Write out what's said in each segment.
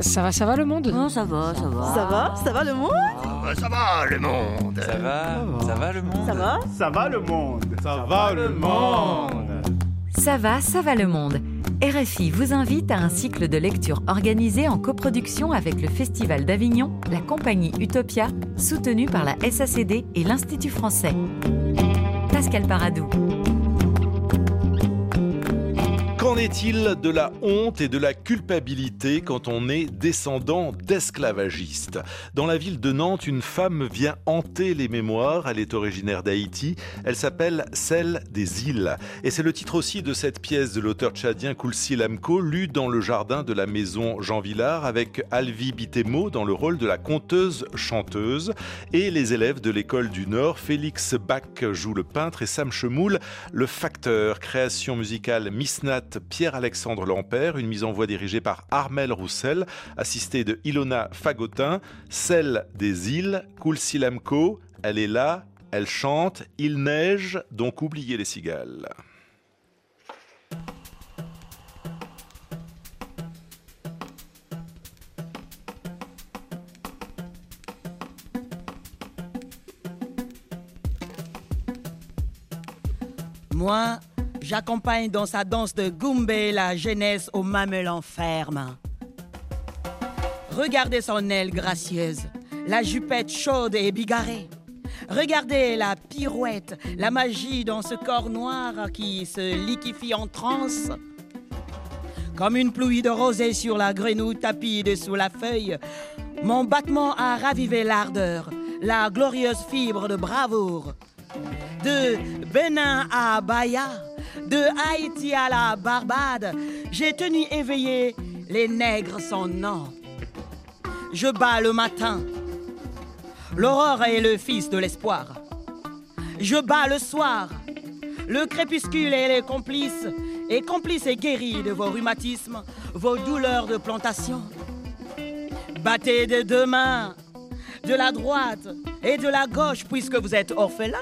Ça va, ça va le monde Non, ça va, ça va. Ça va Ça va le monde Ah, ça va le monde Ça va Ça va le monde Ça va Ça va le monde Ça va le monde Ça va, ça va le monde. RFI vous invite à un cycle de lecture organisé en coproduction avec le Festival d'Avignon, la compagnie Utopia, soutenue par la SACD et l'Institut français. Pascal Paradou. Qu'en est-il de la honte et de la culpabilité quand on est descendant d'esclavagistes? Dans la ville de Nantes, une femme vient hanter les mémoires. Elle est originaire d'Haïti. Elle s'appelle Celle des îles. Et c'est le titre aussi de cette pièce de l'auteur tchadien Koulsi Lamko, lue dans le jardin de la maison Jean Villard avec Alvi Bitemo dans le rôle de la conteuse chanteuse. Et les élèves de l'école du Nord, Félix Bach joue le peintre et Sam Chemoul le facteur. Création musicale Misnat Pierre-Alexandre Lampère, une mise en voix dirigée par Armel Roussel, assistée de Ilona Fagotin, celle des îles, Koulsilamko, elle est là, elle chante, il neige, donc oubliez les cigales. Moi, j'accompagne dans sa danse de Goumbé la jeunesse au mamelon ferme. Regardez son aile gracieuse, la jupette chaude et bigarrée. Regardez la pirouette, la magie dans ce corps noir qui se liquifie en transe. Comme une pluie de rosée sur la grenouille tapide sous la feuille, mon battement a ravivé l'ardeur, la glorieuse fibre de bravoure. De Bénin à Bahia, de Haïti à la Barbade, j'ai tenu éveillé les nègres sans nom. Je bats le matin. L'aurore est le fils de l'espoir. Je bats le soir. Le crépuscule est les complices, et complices et guéris de vos rhumatismes, vos douleurs de plantation. Battez des deux mains, de la droite et de la gauche, puisque vous êtes orphelin.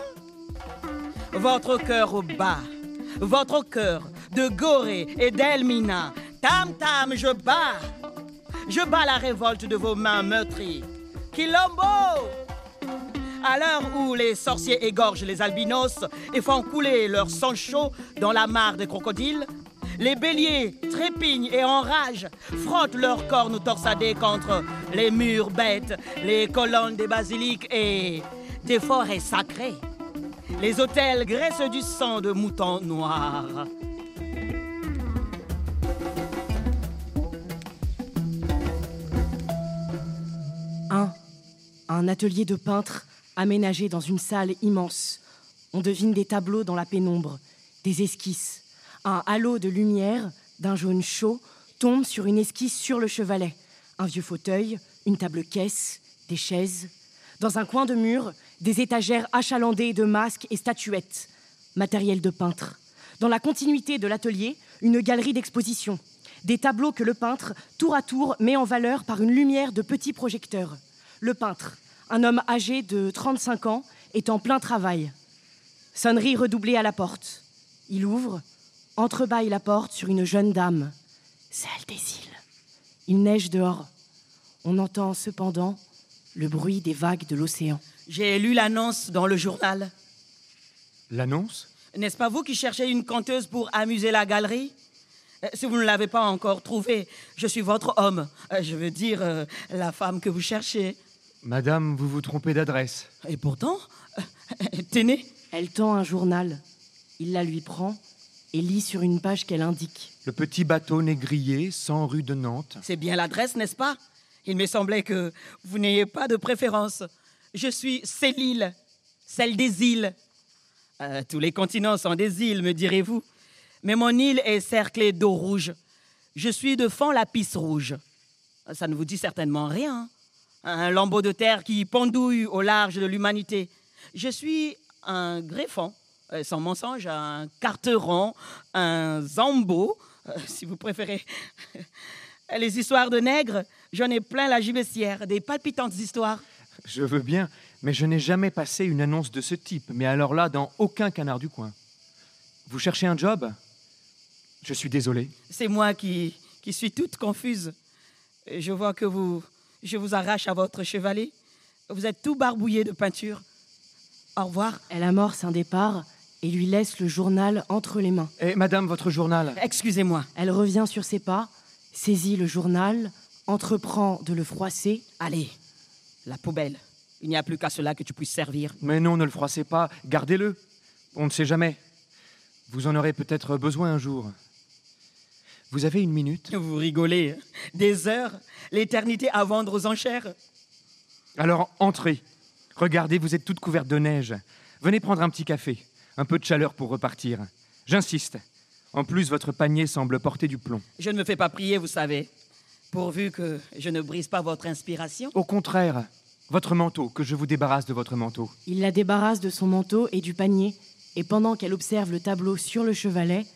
Votre cœur bas, votre cœur de Gorée et d'Elmina. Tam tam, je bats. Je bats la révolte de vos mains meurtries. Quilombo À l'heure où les sorciers égorgent les albinos et font couler leur sang chaud dans la mare des crocodiles, les béliers trépignent et enragent, frottent leurs cornes torsadées contre les murs bêtes, les colonnes des basiliques et des forêts sacrées. Les hôtels graissent du sang de moutons noirs. Un, un atelier de peintre aménagé dans une salle immense. On devine des tableaux dans la pénombre, des esquisses. Un halo de lumière, d'un jaune chaud, tombe sur une esquisse sur le chevalet. Un vieux fauteuil, une table-caisse, des chaises. Dans un coin de mur, des étagères achalandées de masques et statuettes. Matériel de peintre. Dans la continuité de l'atelier, une galerie d'exposition. Des tableaux que le peintre, tour à tour, met en valeur par une lumière de petits projecteurs. Le peintre, un homme âgé de 35 ans, est en plein travail. Sonnerie redoublée à la porte. Il ouvre, entrebâille la porte sur une jeune dame, celle des îles. Il neige dehors. On entend cependant le bruit des vagues de l'océan. J'ai lu l'annonce dans le journal. L'annonce? N'est-ce pas vous qui cherchez une conteuse pour amuser la galerie? Euh, Si vous ne l'avez pas encore trouvée, je suis votre homme. Euh, Je veux dire, euh, la femme que vous cherchez. Madame, vous vous trompez d'adresse. Et pourtant, tenez, Elle tend un journal. Il la lui prend et lit sur une page qu'elle indique. Le petit bateau négrier, 100 rue de Nantes. c'est bien l'adresse, n'est-ce pas? Il me semblait que vous n'ayez pas de préférence. Je suis Célile, celle des îles. Euh, tous les continents sont des îles, me direz-vous. Mais mon île est cerclée d'eau rouge. Je suis de fond la pisse rouge. Ça ne vous dit certainement rien. Un lambeau de terre qui pendouille au large de l'humanité. Je suis un greffon, euh, sans mensonge, un carteron, un zambo, euh, si vous préférez. Les histoires de nègres, j'en ai plein la gibecière, des palpitantes histoires. Je veux bien, mais je n'ai jamais passé une annonce de ce type. Mais alors là, dans aucun canard du coin. Vous cherchez un job? Je suis désolé. C'est moi qui, qui suis toute confuse. Je vois que vous, je vous arrache à votre chevalet. Vous êtes tout barbouillé de peinture. Au revoir. Elle amorce un départ et lui laisse le journal entre les mains. Eh, madame, votre journal. Excusez-moi. Elle revient sur ses pas, saisit le journal, entreprend de le froisser. Allez, la poubelle. Il n'y a plus qu'à cela que tu puisses servir. Mais non, ne le froissez pas. Gardez-le. On ne sait jamais. Vous en aurez peut-être besoin un jour. Vous avez une minute? Vous rigolez. Des heures, l'éternité à vendre aux enchères. Alors entrez. Regardez, vous êtes toute couverte de neige. Venez prendre un petit café. Un peu de chaleur pour repartir. J'insiste. En plus, votre panier semble porter du plomb. Je ne me fais pas prier, vous savez. Pourvu que je ne brise pas votre inspiration. Au contraire, votre manteau, que je vous débarrasse de votre manteau. Il la débarrasse de son manteau et du panier, et pendant qu'elle observe le tableau sur le chevalet,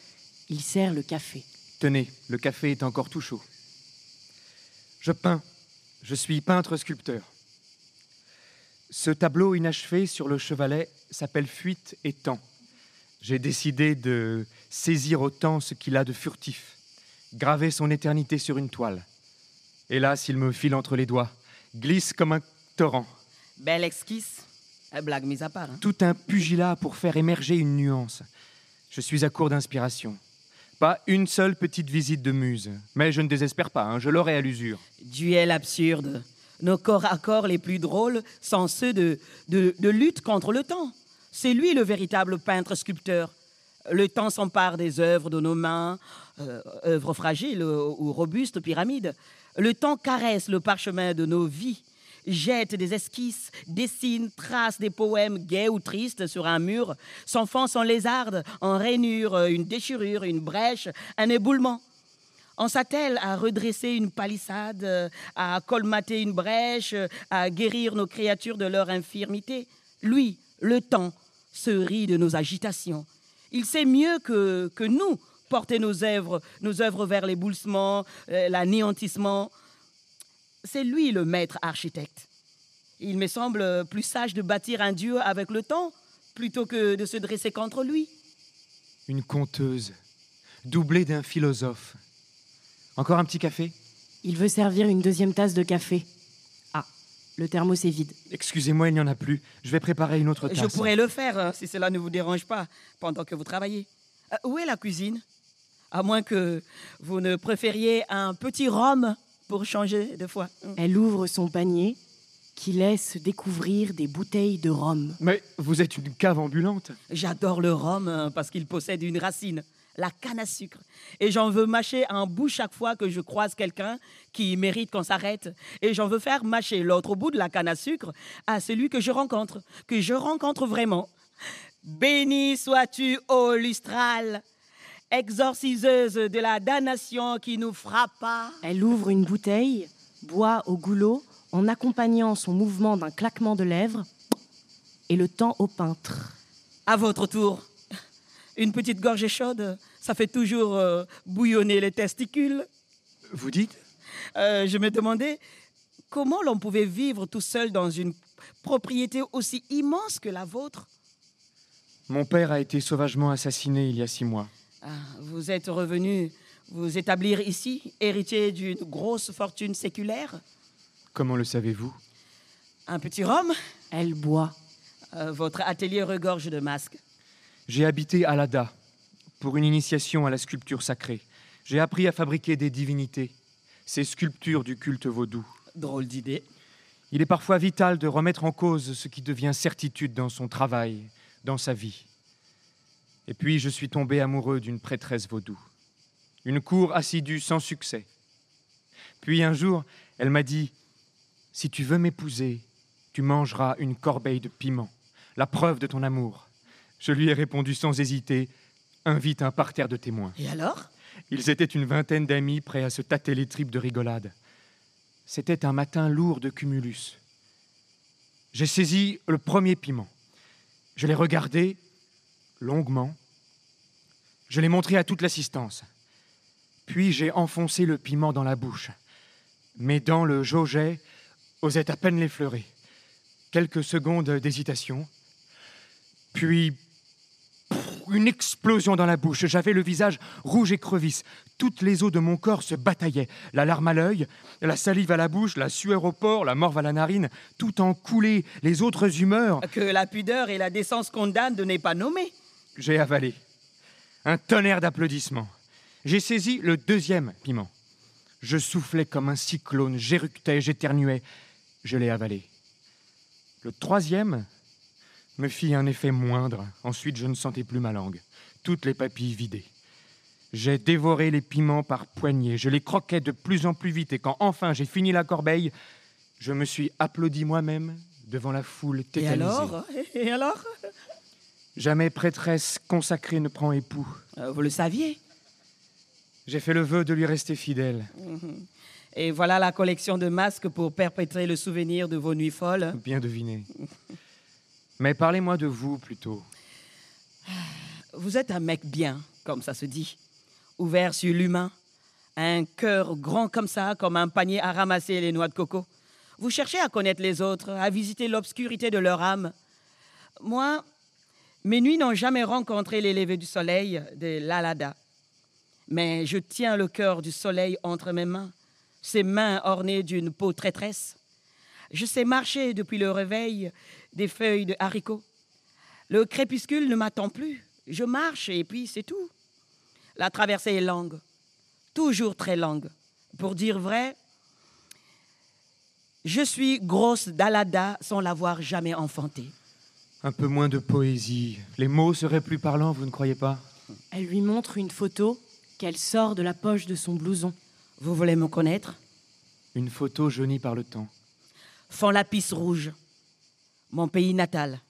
il sert le café. Tenez, le café est encore tout chaud. Je peins. Je suis peintre-sculpteur. Ce tableau inachevé sur le chevalet s'appelle Fuite et temps. J'ai décidé de saisir au temps ce qu'il a de furtif, graver son éternité sur une toile. Hélas, il me file entre les doigts, glisse comme un torrent. Belle esquisse. Euh, Blague mise à part. hein. Tout un pugilat pour faire émerger une nuance. Je suis à court d'inspiration. Pas une seule petite visite de muse. Mais je ne désespère pas, hein, je l'aurai à l'usure. Duel absurde. Nos corps à corps les plus drôles sont ceux de, de, de lutte contre le temps. C'est lui le véritable peintre-sculpteur. Le temps s'empare des œuvres de nos mains, euh, œuvres fragiles ou robustes pyramides. Le temps caresse le parchemin de nos vies, jette des esquisses, dessine, trace des poèmes gais ou tristes sur un mur, s'enfonce en lézarde, en rainure, une déchirure, une brèche, un éboulement. On s'attelle à redresser une palissade, à colmater une brèche, à guérir nos créatures de leur infirmité. Lui, le temps, se rit de nos agitations. Il sait mieux que, que nous porter nos œuvres, nos œuvres vers l'éboulement, euh, l'anéantissement. C'est lui le maître architecte. Il me semble plus sage de bâtir un dieu avec le temps plutôt que de se dresser contre lui. Une conteuse, doublée d'un philosophe. Encore un petit café? Il veut servir une deuxième tasse de café. Ah, le thermos est vide. Excusez-moi, il n'y en a plus. Je vais préparer une autre tasse. Je pourrais le faire hein, si cela ne vous dérange pas pendant que vous travaillez. Euh, où est la cuisine? À moins que vous ne préfériez un petit rhum pour changer de fois. Elle ouvre son panier, qui laisse découvrir des bouteilles de rhum. Mais vous êtes une cave ambulante. J'adore le rhum hein, parce qu'il possède une racine, la canne à sucre. Et j'en veux mâcher un bout chaque fois que je croise quelqu'un qui mérite qu'on s'arrête. Et j'en veux faire mâcher l'autre bout de la canne à sucre à celui que je rencontre, que je rencontre vraiment. Béni sois-tu, ô lustral, exorciseuse de la damnation qui nous frappa. Elle ouvre une bouteille, boit au goulot, en accompagnant son mouvement d'un claquement de lèvres, et le temps au peintre. À votre tour. Une petite gorgée chaude, ça fait toujours euh, bouillonner les testicules. Vous dites? Euh, je me demandais comment l'on pouvait vivre tout seul dans une propriété aussi immense que la vôtre. Mon père a été sauvagement assassiné il y a six mois. Ah, vous êtes revenu vous établir ici, héritier d'une grosse fortune séculaire? Comment le savez-vous? Un petit rhum? Elle boit. Euh, Votre atelier regorge de masques. J'ai habité à Lada pour une initiation à la sculpture sacrée. J'ai appris à fabriquer des divinités, ces sculptures du culte vaudou. Drôle d'idée. Il est parfois vital de remettre en cause ce qui devient certitude dans son travail, dans sa vie. Et puis je suis tombé amoureux d'une prêtresse vaudou. Une cour assidue sans succès. Puis un jour, elle m'a dit Si tu veux m'épouser, tu mangeras une corbeille de piment, la preuve de ton amour. Je lui ai répondu sans hésiter Invite un parterre de témoins. Et alors? Ils étaient une vingtaine d'amis prêts à se tâter les tripes de rigolade. C'était un matin lourd de cumulus. J'ai saisi le premier piment. Je l'ai regardé longuement. Je l'ai montré à toute l'assistance. Puis j'ai enfoncé le piment dans la bouche. Mes dents le jaugeaient, osaient à peine l'effleurer. Quelques secondes d'hésitation. Puis Une explosion dans la bouche. J'avais le visage rouge et crevisse. Toutes les os de mon corps se bataillaient. La larme à l'œil, la salive à la bouche, la sueur au port, la morve à la narine, tout en coulé. Les autres humeurs. Que la pudeur et la décence condamnent de n'est pas nommé. J'ai avalé. Un tonnerre d'applaudissements. J'ai saisi le deuxième piment. Je soufflais comme un cyclone, j'éructais, j'éternuais. Je l'ai avalé. Le troisième me fit un effet moindre. Ensuite, je ne sentais plus ma langue. Toutes les papilles vidées. J'ai dévoré les piments par poignées. Je les croquais de plus en plus vite. Et quand enfin j'ai fini la corbeille, je me suis applaudi moi-même devant la foule Et tétanisée. alors? Et alors? Jamais prêtresse consacrée ne prend époux. Euh, Vous le saviez J'ai fait le vœu de lui rester fidèle. Et voilà la collection de masques pour perpétrer le souvenir de vos nuits folles. Bien deviné. Mais parlez-moi de vous plutôt. Vous êtes un mec bien, comme ça se dit. Ouvert sur l'humain. Un cœur grand comme ça, comme un panier à ramasser les noix de coco. Vous cherchez à connaître les autres, à visiter l'obscurité de leur âme. Moi, mes nuits n'ont jamais rencontré les levées du soleil de l'Alada. Mais je tiens le cœur du soleil entre mes mains, ses mains ornées d'une peau traîtresse. Je sais marcher depuis le réveil des feuilles de haricots. Le crépuscule ne m'attend plus. Je marche et puis c'est tout. La traversée est longue, toujours très longue. Pour dire vrai, je suis grosse d'Alada sans l'avoir jamais enfantée. Un peu moins de poésie. Les mots seraient plus parlants, vous ne croyez pas? Elle lui montre une photo qu'elle sort de la poche de son blouson. Vous voulez me connaître? Une photo jaunie par le temps. Fond Lapis Rouge, mon pays natal.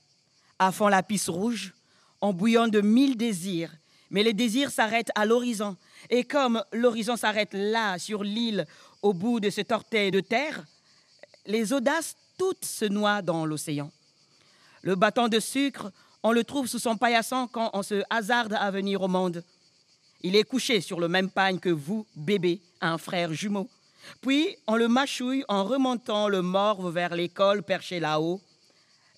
À Fond Lapis Rouge, en bouillant de mille désirs. Mais les désirs s'arrêtent à l'horizon. Et comme l'horizon s'arrête là, sur l'île, au bout de cet orteil de terre, les audaces toutes se noient dans l'océan. Le bâton de sucre, on le trouve sous son paillasson quand on se hasarde à venir au monde. Il est couché sur le même pagne que vous, bébé, un frère jumeau. Puis on le mâchouille en remontant le morve vers l'école perchée là-haut.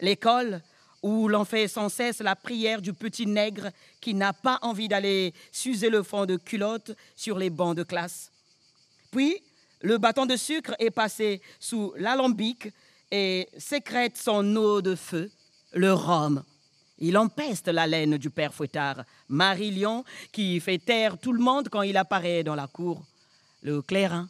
L'école où l'on fait sans cesse la prière du petit nègre qui n'a pas envie d'aller s'user le fond de culotte sur les bancs de classe. Puis le bâton de sucre est passé sous l'alambic et sécrète son eau de feu, le rhum. Il empeste la laine du père Fouettard, Marie-Lion, qui fait taire tout le monde quand il apparaît dans la cour. Le clairin.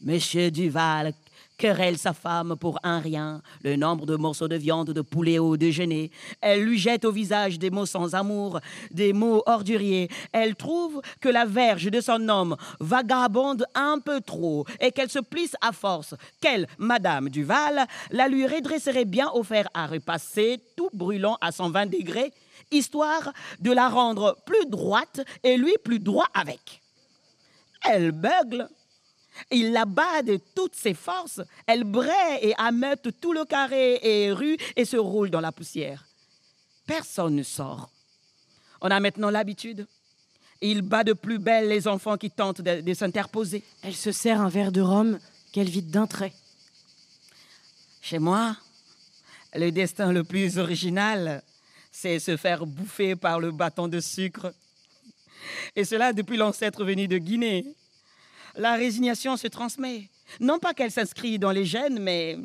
Monsieur Duval querelle sa femme pour un rien, le nombre de morceaux de viande de poulet au déjeuner. Elle lui jette au visage des mots sans amour, des mots orduriers. Elle trouve que la verge de son homme vagabonde un peu trop et qu'elle se plisse à force. Qu'elle, Madame Duval, la lui redresserait bien au fer à repasser, tout brûlant à 120 degrés, histoire de la rendre plus droite et lui plus droit avec. Elle beugle. Il la bat de toutes ses forces. Elle braie et ameute tout le carré et rue et se roule dans la poussière. Personne ne sort. On a maintenant l'habitude. Il bat de plus belle les enfants qui tentent de, de s'interposer. Elle se sert un verre de rhum qu'elle vide d'un trait. Chez moi, le destin le plus original, c'est se faire bouffer par le bâton de sucre. Et cela depuis l'ancêtre venu de Guinée. La résignation se transmet. Non pas qu'elle s'inscrit dans les gènes, mais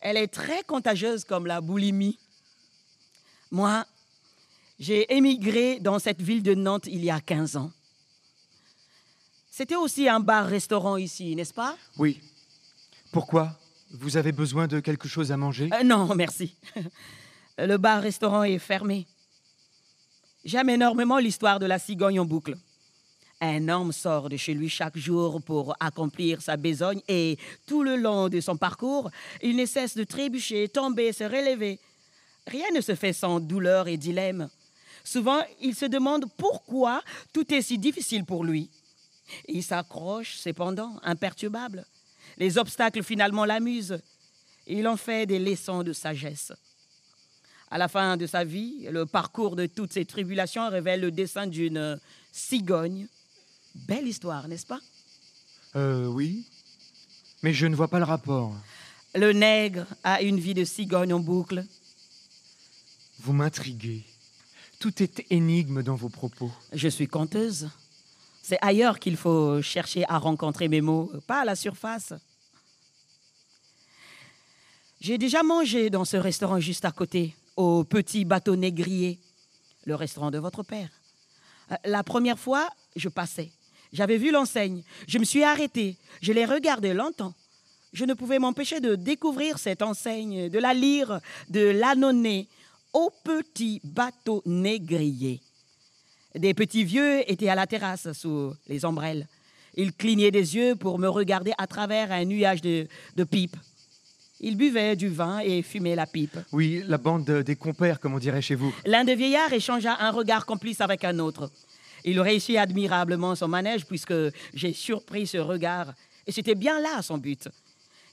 elle est très contagieuse comme la boulimie. Moi, j'ai émigré dans cette ville de Nantes il y a 15 ans. C'était aussi un bar-restaurant ici, n'est-ce pas? Oui. Pourquoi? Vous avez besoin de quelque chose à manger? Euh, Non, merci. Le bar-restaurant est fermé. J'aime énormément l'histoire de la cigogne en boucle. Un homme sort de chez lui chaque jour pour accomplir sa besogne et tout le long de son parcours, il ne cesse de trébucher, tomber, se relever. Rien ne se fait sans douleur et dilemme. Souvent, il se demande pourquoi tout est si difficile pour lui. Il s'accroche cependant, imperturbable. Les obstacles finalement l'amusent. Il en fait des leçons de sagesse. À la fin de sa vie, le parcours de toutes ces tribulations révèle le dessin d'une cigogne. Belle histoire, n'est-ce pas? Euh, oui. Mais je ne vois pas le rapport. Le nègre a une vie de cigogne en boucle. Vous m'intriguez. Tout est énigme dans vos propos. Je suis conteuse. C'est ailleurs qu'il faut chercher à rencontrer mes mots, pas à la surface. J'ai déjà mangé dans ce restaurant juste à côté, au petit bateau négrier, le restaurant de votre père. Euh, La première fois, je passais. J'avais vu l'enseigne. Je me suis arrêtée. Je l'ai regardée longtemps. Je ne pouvais m'empêcher de découvrir cette enseigne, de la lire, de l'annonner au petit bateau négrier. Des petits vieux étaient à la terrasse sous les ombrelles. Ils clignaient des yeux pour me regarder à travers un nuage de, de pipes. Ils buvaient du vin et fumaient la pipe. Oui, la bande des compères, comme on dirait chez vous. L'un des vieillards échangea un regard complice avec un autre. Il réussit admirablement son manège puisque j'ai surpris ce regard. Et c'était bien là son but.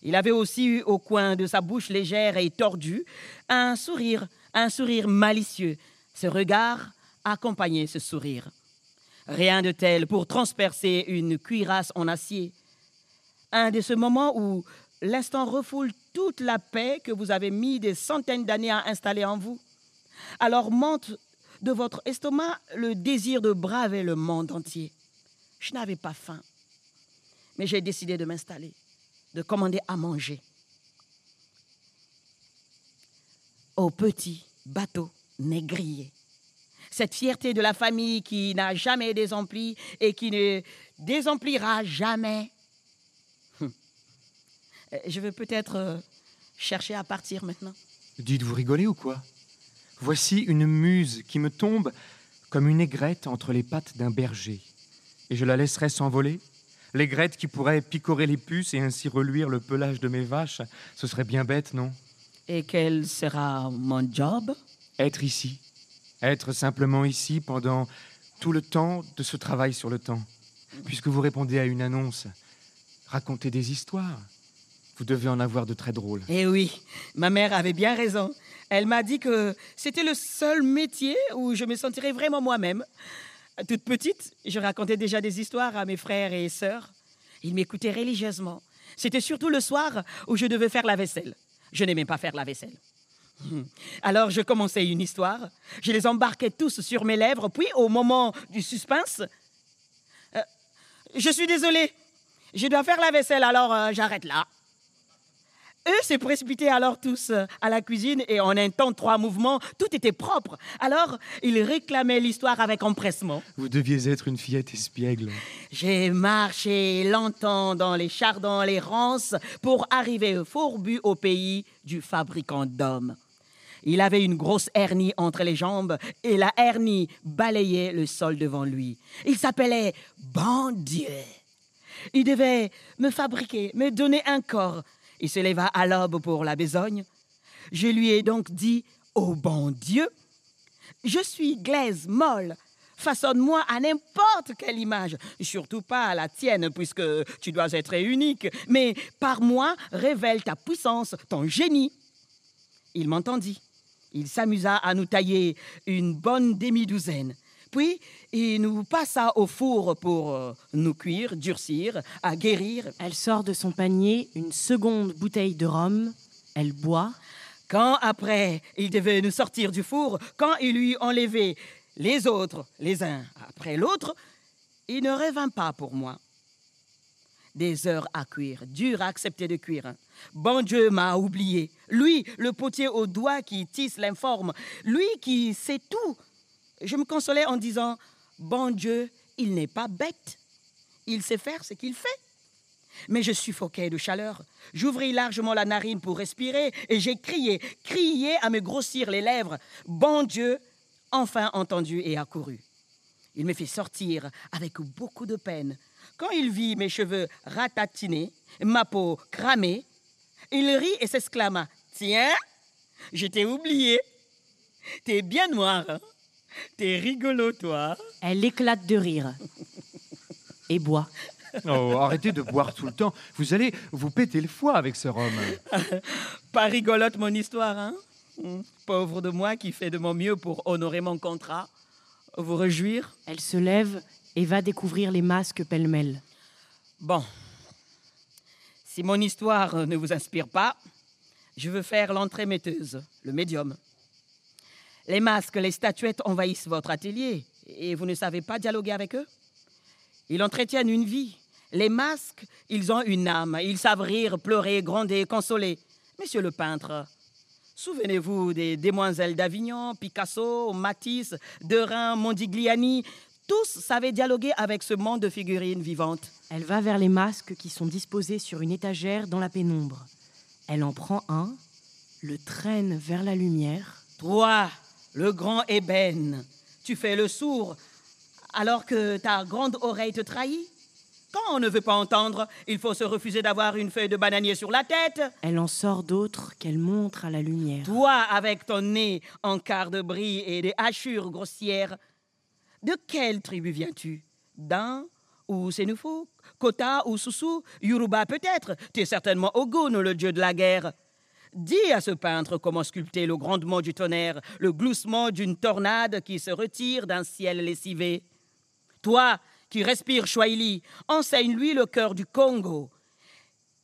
Il avait aussi eu au coin de sa bouche légère et tordue un sourire, un sourire malicieux. Ce regard accompagnait ce sourire. Rien de tel pour transpercer une cuirasse en acier. Un de ces moments où l'instant refoule toute la paix que vous avez mis des centaines d'années à installer en vous. Alors monte de votre estomac le désir de braver le monde entier. Je n'avais pas faim, mais j'ai décidé de m'installer, de commander à manger. Au petit bateau négrier. Cette fierté de la famille qui n'a jamais désempli et qui ne désemplira jamais. Hum. Euh, Je vais peut-être euh, chercher à partir maintenant. Dites, vous rigolez ou quoi? Voici une muse qui me tombe comme une aigrette entre les pattes d'un berger. Et je la laisserai s'envoler L'aigrette qui pourrait picorer les puces et ainsi reluire le pelage de mes vaches, ce serait bien bête, non? Et quel sera mon job? Être ici. Être simplement ici pendant tout le temps de ce travail sur le temps. Puisque vous répondez à une annonce, racontez des histoires. Vous devez en avoir de très drôles. Eh oui, ma mère avait bien raison. Elle m'a dit que c'était le seul métier où je me sentirais vraiment moi-même. Toute petite, je racontais déjà des histoires à mes frères et sœurs. Ils m'écoutaient religieusement. C'était surtout le soir où je devais faire la vaisselle. Je n'aimais pas faire la vaisselle. Hmm. Alors je commençais une histoire, je les embarquais tous sur mes lèvres, puis au moment du suspense, euh, je suis désolée, je dois faire la vaisselle, alors euh, j'arrête là. Eux se précipitaient alors tous à la cuisine et en un temps trois mouvements, tout était propre. Alors, ils réclamaient l'histoire avec empressement. Vous deviez être une fillette espiègle. J'ai marché longtemps dans les chardons, les ronces, pour arriver fourbu au pays du fabricant d'hommes. Il avait une grosse hernie entre les jambes et la hernie balayait le sol devant lui. Il s'appelait Bon Dieu. Il devait me fabriquer, me donner un corps. Il se leva à l'aube pour la besogne. Je lui ai donc dit Ô bon Dieu, je suis glaise molle. Façonne-moi à n'importe quelle image, surtout pas à la tienne, puisque tu dois être unique, mais par moi, révèle ta puissance, ton génie. Il m'entendit. Il s'amusa à nous tailler une bonne demi-douzaine. Puis, il nous passa au four pour euh, nous cuire, durcir, à guérir. Elle sort de son panier une seconde bouteille de rhum. Elle boit. Quand après il devait nous sortir du four, quand il lui enlevait les autres, les uns après l'autre, il ne revint pas pour moi. Des heures à cuire, dur à accepter de cuire. Bon Dieu m'a oublié. Lui, le potier au doigt qui tisse l'informe, lui qui sait tout. Je me consolais en disant, bon Dieu, il n'est pas bête. Il sait faire ce qu'il fait. Mais je suffoquais de chaleur. J'ouvris largement la narine pour respirer et j'ai crié, crié à me grossir les lèvres. Bon Dieu, enfin entendu et accouru. Il me fit sortir avec beaucoup de peine. Quand il vit mes cheveux ratatinés, ma peau cramée, il rit et s'exclama Tiens, je t'ai oublié. T'es bien noir, hein? T'es rigolo, toi. Elle éclate de rire. Et boit. Oh, arrêtez de boire tout le temps. Vous allez vous péter le foie avec ce rhum. Pas rigolote mon histoire, hein Hmm. Pauvre de moi qui fais de mon mieux pour honorer mon contrat. Vous réjouir Elle se lève et va découvrir les masques pêle-mêle. Bon. Si mon histoire ne vous inspire pas, je veux faire l'entremetteuse, le médium. Les masques, les statuettes envahissent votre atelier et vous ne savez pas dialoguer avec eux Ils entretiennent une vie. Les masques, ils ont une âme. Ils savent rire, pleurer, gronder, consoler. Monsieur le peintre, souvenez-vous des demoiselles d'Avignon, Picasso, Matisse, Derain, Mondigliani. Tous savaient dialoguer avec ce monde de figurines vivantes. Elle va vers les masques qui sont disposés sur une étagère dans la pénombre. Elle en prend un, le traîne vers la lumière. Toi, le grand ébène, tu fais le sourd alors que ta grande oreille te trahit? Quand on ne veut pas entendre, il faut se refuser d'avoir une feuille de bananier sur la tête. Elle en sort d'autres qu'elle montre à la lumière. Toi, avec ton nez en quart de bris et des hachures grossières, de quelle tribu viens-tu? D'un ou Sénoufou? Kota ou Soussou? Yoruba peut-être? Tu es certainement Ogun, le dieu de la guerre. Dis à ce peintre comment sculpter le grondement du tonnerre, le gloussement d'une tornade qui se retire d'un ciel lessivé. Toi qui respires Swahili, enseigne-lui le cœur du Congo.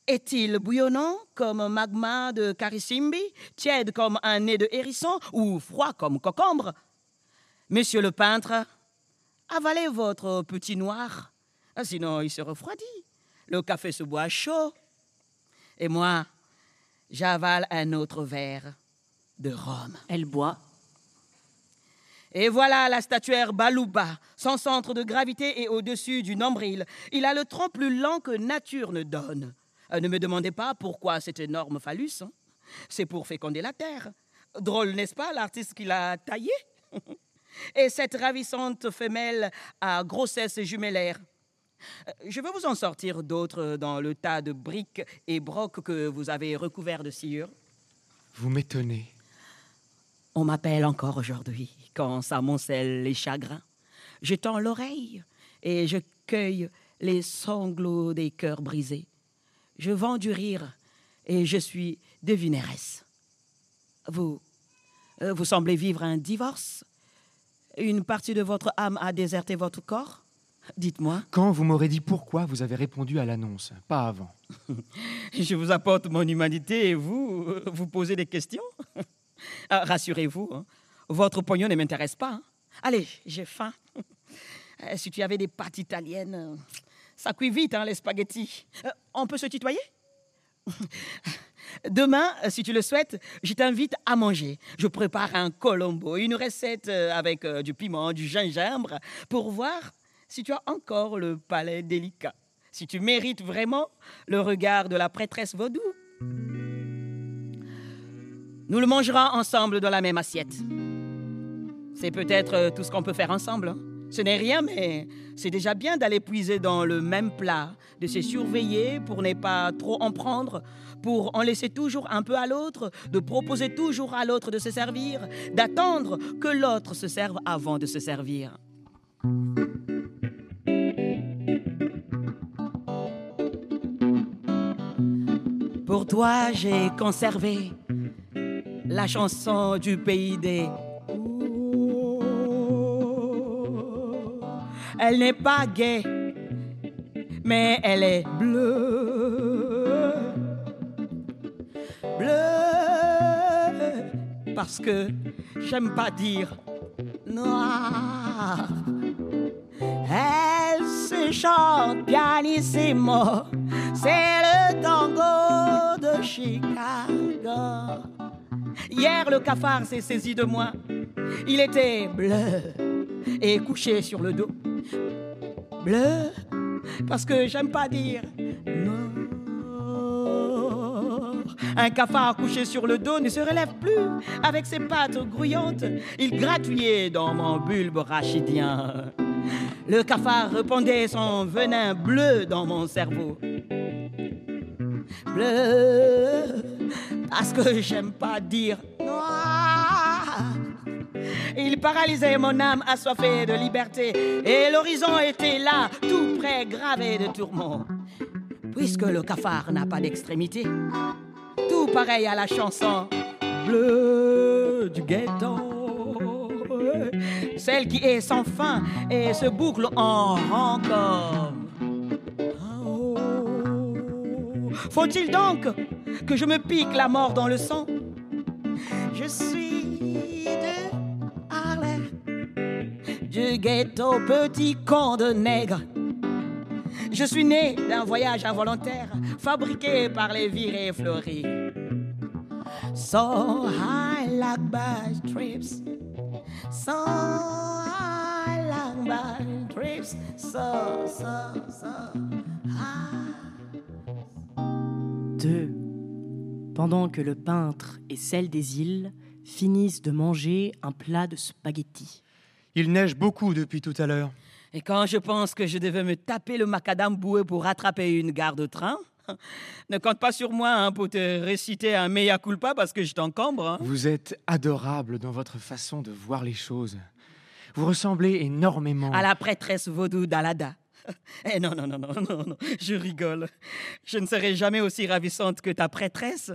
Est-il bouillonnant comme un magma de Karisimbi, tiède comme un nez de hérisson ou froid comme cocombre? Monsieur le peintre, avalez votre petit noir, sinon il se refroidit. Le café se boit chaud. Et moi, j'avale un autre verre de rhum. Elle boit. Et voilà la statuaire Balouba, sans centre de gravité et au-dessus du nombril. Il a le tronc plus lent que nature ne donne. Euh, ne me demandez pas pourquoi cet énorme phallus. hein. C'est pour féconder la terre. Drôle, n'est-ce pas, l'artiste qui l'a taillé? Et cette ravissante femelle à grossesse jumellaire. Euh, Je veux vous en sortir d'autres dans le tas de briques et brocs que vous avez recouverts de sciure. Vous m'étonnez. On m'appelle encore aujourd'hui quand s'amoncellent les chagrins. Je tends l'oreille et je cueille les sanglots des cœurs brisés. Je vends du rire et je suis devineresse. Vous, euh, vous semblez vivre un divorce Une partie de votre âme a déserté votre corps Dites-moi. Quand vous m'aurez dit pourquoi, vous avez répondu à l'annonce, pas avant. Je vous apporte mon humanité et vous, euh, vous posez des questions Ah, Rassurez-vous, hein, votre pognon ne m'intéresse pas. hein. Allez, j'ai faim. Euh, Si tu avais des pâtes italiennes, euh, ça cuit vite, hein, les spaghettis. On peut se tutoyer? Demain, si tu le souhaites, je t'invite à manger. Je prépare un colombo, une recette avec du piment, du gingembre, pour voir si tu as encore le palais délicat, si tu mérites vraiment le regard de la prêtresse vaudou. Nous le mangerons ensemble dans la même assiette. C'est peut-être euh, tout ce qu'on peut faire ensemble. hein. Ce n'est rien, mais c'est déjà bien d'aller puiser dans le même plat, de se surveiller pour ne pas trop en prendre, pour en laisser toujours un peu à l'autre, de proposer toujours à l'autre de se servir, d'attendre que l'autre se serve avant de se servir. Toi, j'ai conservé la chanson du pays des... Elle n'est pas gaie, mais elle est bleue. Bleue, parce que j'aime pas dire noir. Elle se chante pianissimo, c'est Hier, le cafard s'est saisi de moi. Il était bleu et couché sur le dos. Bleu, parce que j'aime pas dire noir. Un cafard couché sur le dos ne se relève plus. Avec ses pattes grouillantes, il gratouillait dans mon bulbe rachidien. Le cafard répandait son venin bleu dans mon cerveau. Parce que j'aime pas dire noir. Il paralysait mon âme assoiffée de liberté, et l'horizon était là, tout près, gravé de tourments. Puisque le cafard n'a pas d'extrémité, tout pareil à la chanson bleue du ghetto, celle qui est sans fin et se boucle en rang comme Faut-il donc que je me pique la mort dans le sang? Je suis de du ghetto, petit con de nègre. Je suis né d'un voyage involontaire fabriqué par les virées fleuries. So I like bad trips. So I like bad trips. So, so, so. Deux. Pendant que le peintre et celle des îles finissent de manger un plat de spaghettis. Il neige beaucoup depuis tout à l'heure. Et quand je pense que je devais me taper le macadam boueux pour rattraper une gare de train, ne compte pas sur moi hein, pour te réciter un mea culpa parce que je t'encombre. hein. Vous êtes adorable dans votre façon de voir les choses. Vous ressemblez énormément. À la prêtresse vaudou d'Alada. Eh non, non, non, non, non, non, je rigole. Je ne serai jamais aussi ravissante que ta prêtresse.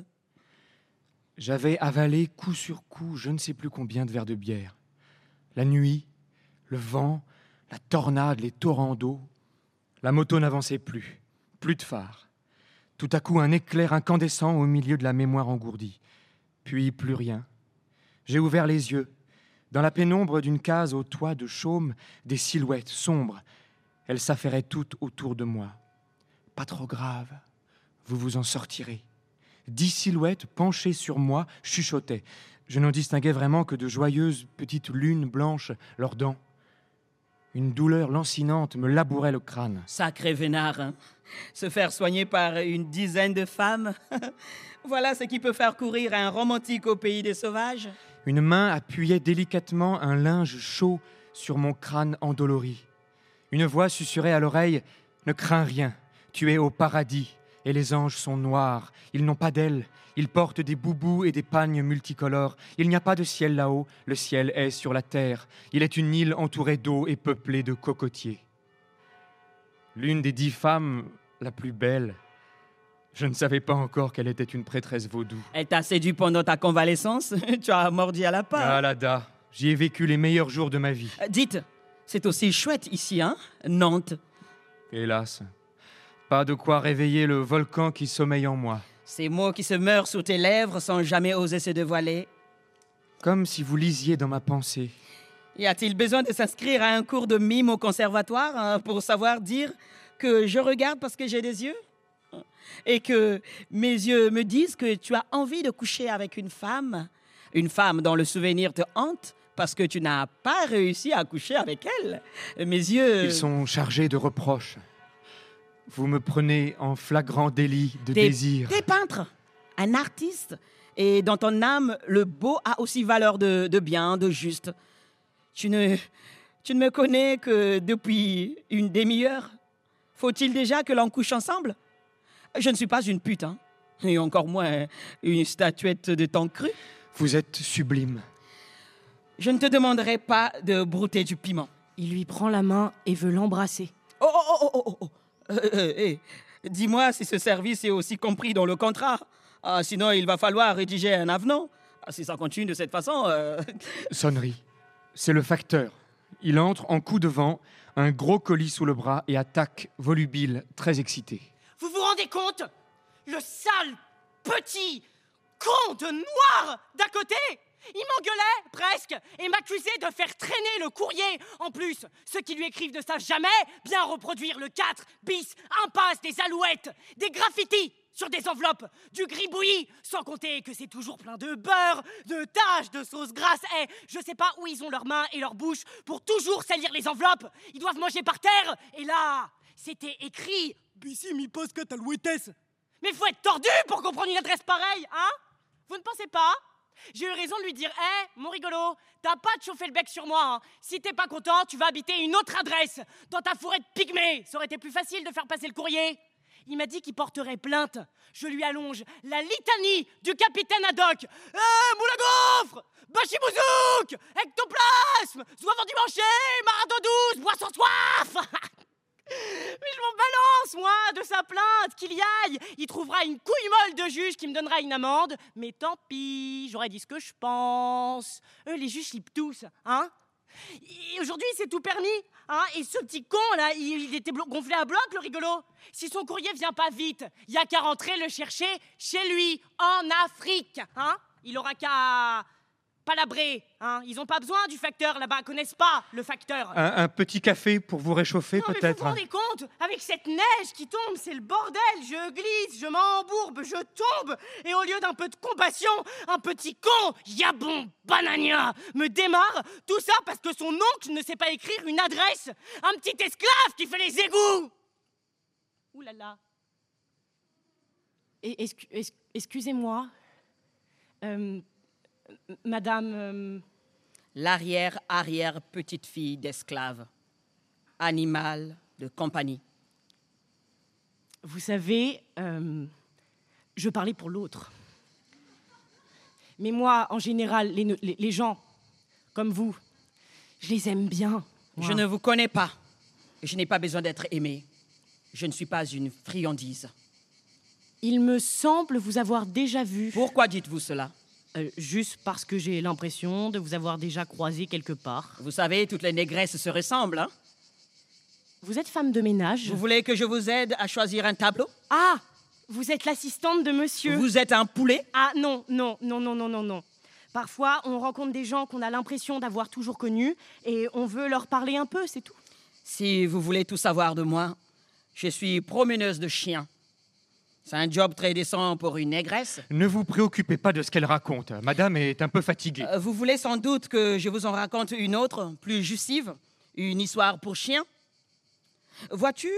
J'avais avalé coup sur coup je ne sais plus combien de verres de bière. La nuit, le vent, la tornade, les torrents d'eau. La moto n'avançait plus. Plus de phare. Tout à coup, un éclair incandescent au milieu de la mémoire engourdie. Puis plus rien. J'ai ouvert les yeux. Dans la pénombre d'une case au toit de chaume, des silhouettes sombres. Elles s'affairaient toutes autour de moi. Pas trop grave. Vous vous en sortirez. Dix silhouettes penchées sur moi chuchotaient. Je n'en distinguais vraiment que de joyeuses petites lunes blanches, leurs dents. Une douleur lancinante me labourait le crâne. Sacré vénard. hein. Se faire soigner par une dizaine de femmes. voilà ce qui peut faire courir un romantique au pays des sauvages. Une main appuyait délicatement un linge chaud sur mon crâne endolori. Une voix susurrait à l'oreille Ne crains rien, tu es au paradis, et les anges sont noirs, ils n'ont pas d'ailes, ils portent des boubous et des pagnes multicolores. Il n'y a pas de ciel là-haut, le ciel est sur la terre. Il est une île entourée d'eau et peuplée de cocotiers. L'une des dix femmes, la plus belle, je ne savais pas encore qu'elle était une prêtresse vaudou. Elle t'a séduit pendant ta convalescence? tu as mordi à la part. Alada, j'y ai vécu les meilleurs jours de ma vie. Euh, Dites, c'est aussi chouette ici, hein Nantes. Hélas, pas de quoi réveiller le volcan qui sommeille en moi. Ces mots qui se meurent sous tes lèvres sans jamais oser se dévoiler. Comme si vous lisiez dans ma pensée. Y a-t-il besoin de s'inscrire à un cours de mime au conservatoire hein, pour savoir dire que je regarde parce que j'ai des yeux? Et que mes yeux me disent que tu as envie de coucher avec une femme? Une femme dont le souvenir te hante? Parce que tu n'as pas réussi à coucher avec elle Mes yeux... Ils sont chargés de reproches. Vous me prenez en flagrant délit de T'es- désir. T'es peintre, un artiste, et dans ton âme, le beau a aussi valeur de, de bien, de juste. Tu ne, tu ne me connais que depuis une demi-heure. Faut-il déjà que l'on couche ensemble? Je ne suis pas une pute, hein, et encore moins une statuette de temps cru. Vous êtes sublime. Je ne te demanderai pas de brouter du piment. Il lui prend la main et veut l'embrasser. Oh, oh, oh, oh, oh, oh. Euh, euh, eh, Dis-moi si ce service est aussi compris dans le contrat. Ah, sinon, il va falloir rédiger un avenant. Ah, si ça continue de cette façon, euh, Sonnerie. C'est le facteur. Il entre en coup de vent, un gros colis sous le bras et attaque, volubile, très excité. Vous vous rendez compte? Le sale, petit, con de noir d'à côté Il m'engueulait, presque, et m'accusait de faire traîner le courrier. En plus, ceux qui lui écrivent ne savent jamais bien reproduire le 4 bis, impasse des alouettes, des graffitis sur des enveloppes, du gribouillis, sans compter que c'est toujours plein de beurre, de taches de sauce grasse. Eh, je sais pas où ils ont leurs mains et leurs bouches pour toujours salir les enveloppes. Ils doivent manger par terre. Et là, c'était écrit Bissi mi. Mais faut être tordu pour comprendre une adresse pareille, hein? Vous ne pensez pas? J'ai eu raison de lui dire Hé, mon rigolo, t'as pas de chauffer le bec sur moi. hein. Si t'es pas content, tu vas habiter une autre adresse, dans ta forêt de pygmée. Ça aurait été plus facile de faire passer le courrier. Il m'a dit qu'il porterait plainte. Je lui allonge la litanie du capitaine Haddock. Hé, à gaufre Bachibouzouk Ectoplasme Zouave du manché Marado douce Boisson soif Mais je m'en balance, moi, de sa plainte, qu'il y aille. Il trouvera une couille molle de juge qui me donnera une amende. Mais tant pis, j'aurais dit ce que je pense. Eux, les juges flippent tous, hein Aujourd'hui, c'est tout permis, hein Et ce petit con, là, il, était gonflé à bloc, le rigolo. Si son courrier vient pas vite, il y a qu'à rentrer le chercher chez lui, en Afrique, hein Il aura qu'à palabré, hein. Ils ont pas besoin du facteur là-bas, connaissent pas le facteur. Un, un petit café pour vous réchauffer, mais vous peut-être. vous rendez compte Avec cette neige qui tombe, c'est le bordel. Je glisse, je m'embourbe, je tombe Et au lieu d'un peu de compassion, un petit con, Yabon Banania, me démarre. Tout ça parce que son oncle ne sait pas écrire une adresse. Un petit esclave qui fait les égouts. Ouh là là. Et- Excusez-moi, Euh, Madame... euh, L'arrière-arrière petite fille d'esclave. Animal de compagnie. Vous savez, euh, je parlais pour l'autre. Mais moi, en général, les, les- les gens comme vous, je les aime bien. moi. Je ne vous connais pas. Je n'ai pas besoin d'être aimé. Je ne suis pas une friandise. Il me semble vous avoir déjà vu. Pourquoi dites-vous cela? Euh, juste parce que j'ai l'impression de vous avoir déjà croisé quelque part. Vous savez, toutes les négresses se ressemblent. Hein Vous êtes femme de ménage vous voulez que je vous aide à choisir un tableau? Ah Vous êtes l'assistante de monsieur Vous êtes un poulet? Ah non, non, non, non, non, non, non. Parfois, on rencontre des gens qu'on a l'impression d'avoir toujours connus et on veut leur parler un peu, c'est tout. Si vous voulez tout savoir de moi, je suis promeneuse de chiens. C'est un job très décent pour une négresse. Ne vous préoccupez pas de ce qu'elle raconte. Madame est un peu fatiguée. Euh, Vous voulez sans doute que je vous en raconte une autre, plus justive, une histoire pour chiens Vois-tu,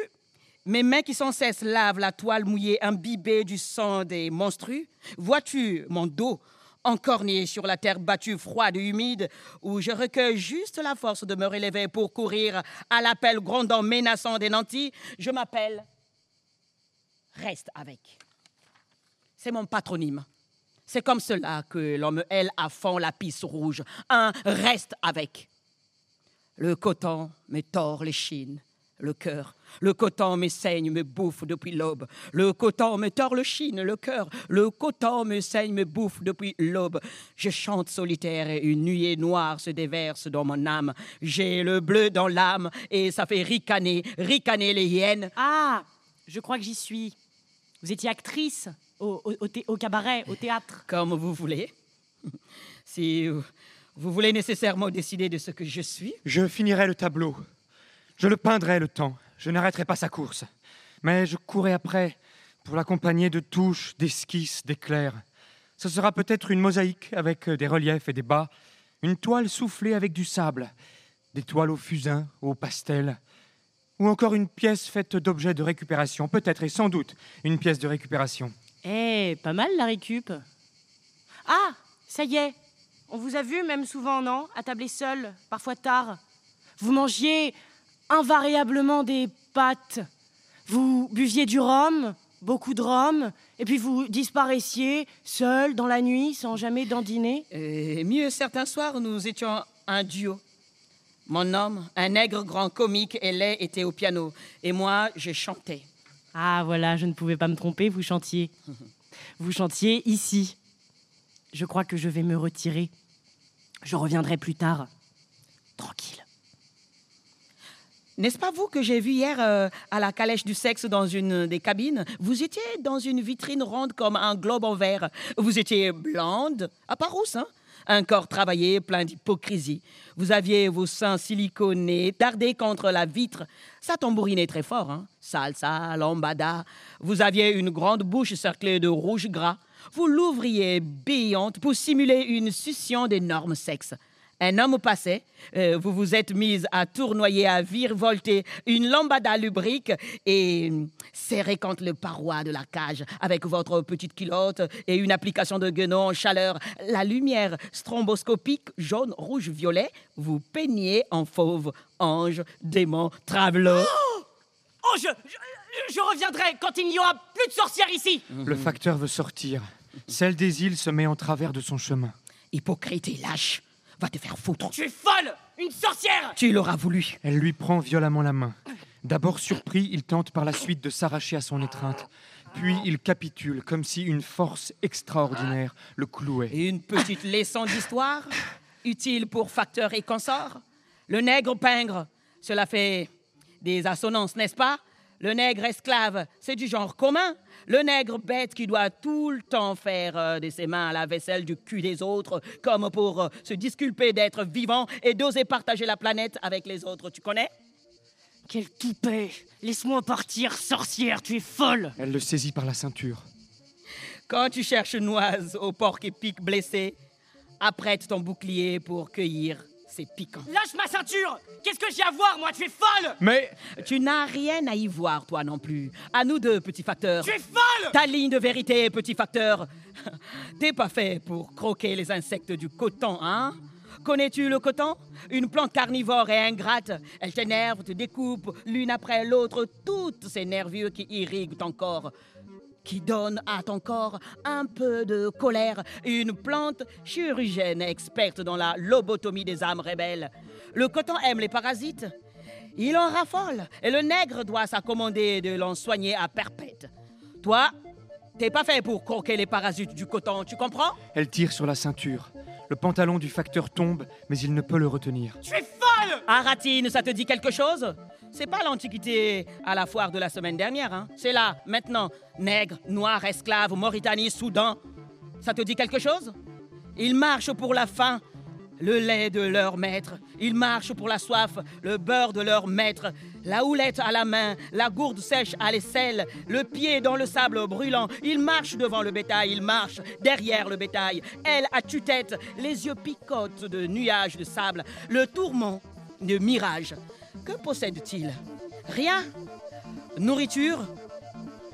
mes mains qui sans cesse lavent la toile mouillée imbibée du sang des monstrues Vois-tu mon dos encorné sur la terre battue froide et humide, où je recueille juste la force de me relever pour courir à l'appel grondant menaçant des nantis? Je m'appelle Reste avec. C'est mon patronyme. C'est comme cela que l'on me hèle à fond la pisse rouge. Un reste avec. Le coton me tord les chines, le cœur. Le coton me saigne, me bouffe depuis l'aube. Le coton me tord le chine, le cœur. Le coton me saigne, me bouffe depuis l'aube. Je chante solitaire et une nuée noire se déverse dans mon âme. J'ai le bleu dans l'âme et ça fait ricaner, ricaner les hyènes. Ah Je crois que j'y suis. Vous étiez actrice au, au- au thé- au cabaret, au théâtre. Comme vous voulez. Si vous voulez nécessairement décider de ce que je suis, Je finirai le tableau. Je le peindrai le temps. Je n'arrêterai pas sa course. Mais je courrai après pour l'accompagner de touches, d'esquisses, d'éclairs. Ce sera peut-être une mosaïque avec des reliefs et des bas, une toile soufflée avec du sable, des toiles au fusain, au pastel, ou encore une pièce faite d'objets de récupération, peut-être et sans doute une pièce de récupération. Eh, pas mal la récup. Ah, ça y est. On vous a vu même souvent, non? Attabler seul, parfois tard. Vous mangiez invariablement des pâtes. Vous buviez du rhum, beaucoup de rhum, et puis vous disparaissiez seul dans la nuit sans jamais dandiner. et mieux certains soirs, nous étions un duo. Mon homme, un nègre grand comique et laid, était au piano, et moi, je chantais. Ah voilà, je ne pouvais pas me tromper, vous chantiez. Vous chantiez ici. Je crois que je vais me retirer. Je reviendrai plus tard. Tranquille. N'est-ce pas vous que j'ai vu hier euh, à la calèche du sexe dans une des cabines? Vous étiez dans une vitrine ronde comme un globe en verre. Vous étiez blonde, à part rousse, hein? Un corps travaillé, plein d'hypocrisie. Vous aviez vos seins siliconés, dardés contre la vitre. Ça tambourinait très fort, hein Salsa, lambada. Vous aviez une grande bouche cerclée de rouge gras. Vous l'ouvriez béante pour simuler une succion d'énormes sexes. Un homme passait, euh, vous vous êtes mise à tournoyer, à virevolter une lambada lubrique et euh, serré contre le paroi de la cage avec votre petite culotte et une application de guenon en chaleur. La lumière stromboscopique jaune, rouge, violet, vous peignez en fauve, ange, démon, travelot. Oh, je, je, je reviendrai quand il n'y aura plus de sorcières ici. Le facteur veut sortir. Celle des îles se met en travers de son chemin. Hypocrite et lâche, va te faire foutre. Tu es folle Une sorcière Tu l'auras voulu. Elle lui prend violemment la main. D'abord surpris, il tente par la suite de s'arracher à son étreinte. Puis il capitule, comme si une force extraordinaire le clouait. Et une petite leçon d'histoire, utile pour facteurs et consorts. Le nègre pingre, cela fait des assonances, n'est-ce pas? Le nègre esclave, c'est du genre commun. Le nègre bête qui doit tout le temps faire euh, de ses mains la vaisselle du cul des autres, comme pour euh, se disculper d'être vivant et d'oser partager la planète avec les autres. Tu connais? Quel toupet Laisse-moi partir, sorcière, tu es folle Elle le saisit par la ceinture. Quand tu cherches noise au porc épic blessé, apprête ton bouclier pour cueillir ses piquants. Lâche ma ceinture Qu'est-ce que j'ai à voir, moi? Tu es folle Mais Tu n'as rien à y voir, toi non plus. À nous deux, petit facteur. Tu es folle Ta ligne de vérité, petit facteur. T'es pas fait pour croquer les insectes du coton, hein? Connais-tu le coton? Une plante carnivore et ingrate. Elle t'énerve, te découpe l'une après l'autre toutes ces nervures qui irriguent ton corps qui donne à ton corps un peu de colère, une plante chirurgienne experte dans la lobotomie des âmes rebelles. Le coton aime les parasites. Il en raffole et le nègre doit s'accommoder de l'en soigner à perpète. Toi, t'es pas fait pour croquer les parasites du coton, tu comprends? Elle tire sur la ceinture. Le pantalon du facteur tombe, mais il ne peut le retenir. Tu es folle Aratine, ça te dit quelque chose? C'est pas l'Antiquité à la foire de la semaine dernière, hein? C'est là, maintenant. Nègre, noir, esclave, Mauritanie, Soudan. Ça te dit quelque chose? Ils marchent pour la faim, le lait de leur maître. Ils marchent pour la soif, le beurre de leur maître. La houlette à la main, la gourde sèche à l'aisselle, le pied dans le sable brûlant. Ils marchent devant le bétail, ils marchent derrière le bétail. Elle à tue-tête, les yeux picotent de nuages de sable, le tourment de mirage. Que possède-t-il? Rien? Nourriture,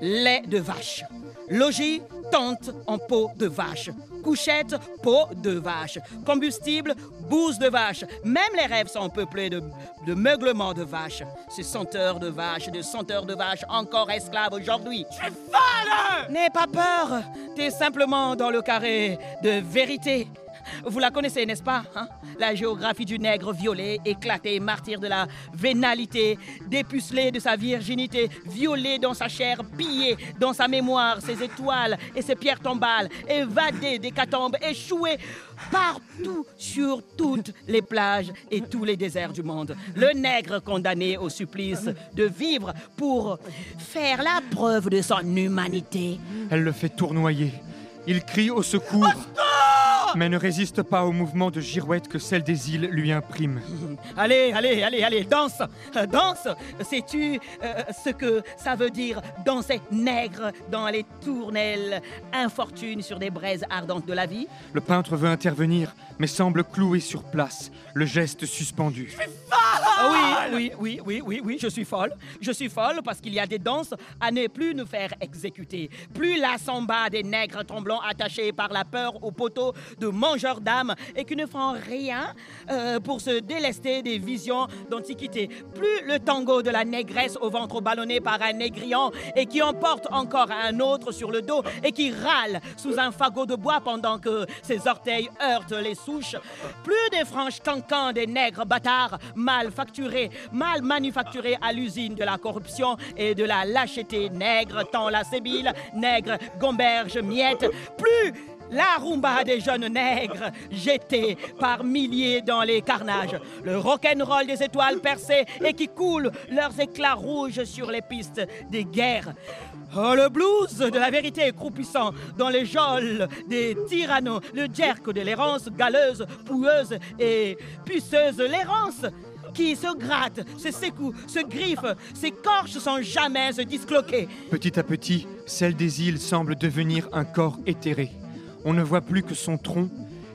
lait de vache. Logis, tente en peau de vache. Couchette, peau de vache. Combustible, bouse de vache. Même les rêves sont peuplés de, de meuglements de vache. Ces senteurs de vache, de senteurs de vache encore esclaves aujourd'hui. Tu es folle N'aie pas peur, t'es simplement dans le carré de vérité. Vous la connaissez, n'est-ce pas hein? La géographie du nègre violé, éclaté, martyr de la vénalité, dépucelé de sa virginité, violé dans sa chair, pillé dans sa mémoire, ses étoiles et ses pierres tombales, évadé des catombes, échoué partout sur toutes les plages et tous les déserts du monde. Le nègre condamné au supplice de vivre pour faire la preuve de son humanité. Elle le fait tournoyer. Il crie au secours, mais ne résiste pas au mouvement de girouette que celle des îles lui imprime. Allez, allez, allez, allez, danse Euh, Danse Sais-tu euh, ce que ça veut dire danser nègre dans les tournelles? Infortunes sur des braises ardentes de la vie Le peintre veut intervenir, mais semble cloué sur place, le geste suspendu. Ah oui, oui, oui, oui, oui, oui, je suis folle. Je suis folle parce qu'il y a des danses à ne plus nous faire exécuter. Plus la samba des nègres tremblants attachés par la peur au poteau de mangeurs d'âmes et qui ne font rien euh, pour se délester des visions d'antiquité. Plus le tango de la négresse au ventre ballonné par un négriant et qui emporte encore un autre sur le dos et qui râle sous un fagot de bois pendant que ses orteils heurtent les souches. Plus des franches cancans des nègres bâtards mal facturés, mal manufacturés à l'usine de la corruption et de la lâcheté. Nègre tend la sébile, nègre gomberge miette. Plus la rumba des jeunes nègres jetés par milliers dans les carnages. Le rock'n'roll des étoiles percées et qui coulent leurs éclats rouges sur les pistes des guerres. Oh, le blues de la vérité croupissant dans les geôles des tyrannos, le jerk de l'errance galeuse, poueuse et puceuse, l'errance qui se gratte, se secoue, se griffe, s'écorche sans jamais se disloquer. Petit à petit, celle des îles semble devenir un corps éthéré. On ne voit plus que son tronc,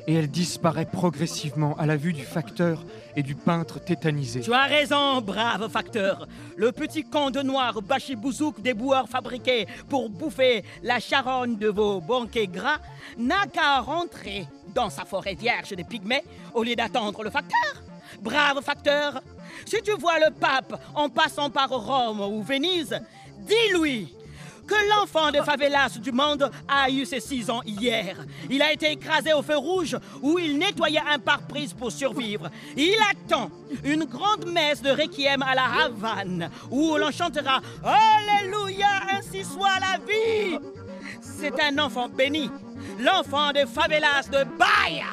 et elle disparaît progressivement à la vue du facteur et du peintre tétanisé. Tu as raison, brave facteur. Le petit con de noir bachibouzouk des boueurs fabriqués pour bouffer la charogne de vos banquets gras n'a qu'à rentrer dans sa forêt vierge des pygmées au lieu d'attendre le facteur. Brave facteur, si tu vois le pape en passant par Rome ou Venise, dis-lui que l'enfant des favelas du monde a eu ses six ans hier. Il a été écrasé au feu rouge où il nettoyait un pare-brise pour survivre. Il attend une grande messe de requiem à la Havane où l'on chantera Alléluia, ainsi soit la vie. C'est un enfant béni, l'enfant des favelas de Bahia.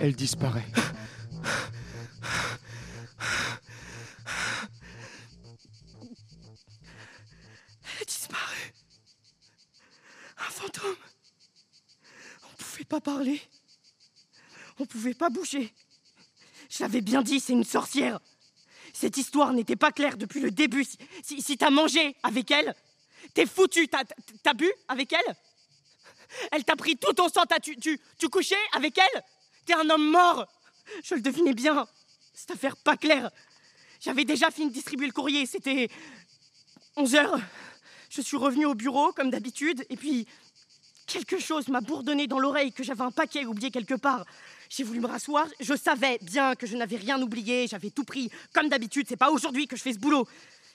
Elle disparaît. On pouvait pas parler. On pouvait pas bouger. Je l'avais bien dit, c'est une sorcière. Cette histoire n'était pas claire depuis le début. Si, t'as mangé avec elle, t'es foutu. T'as, bu avec elle? Elle t'a pris tout ton sang. T'as, tu, tu, tu couchais avec elle? T'es un homme mort. Je le devinais bien. Cette affaire pas claire. J'avais déjà fini de distribuer le courrier. C'était 11 heures. Je suis revenu au bureau comme d'habitude. Et puis, quelque chose m'a bourdonné dans l'oreille que j'avais un paquet oublié quelque part. J'ai voulu me rasseoir. Je savais bien que je n'avais rien oublié. J'avais tout pris. Comme d'habitude, c'est pas aujourd'hui que je fais ce boulot.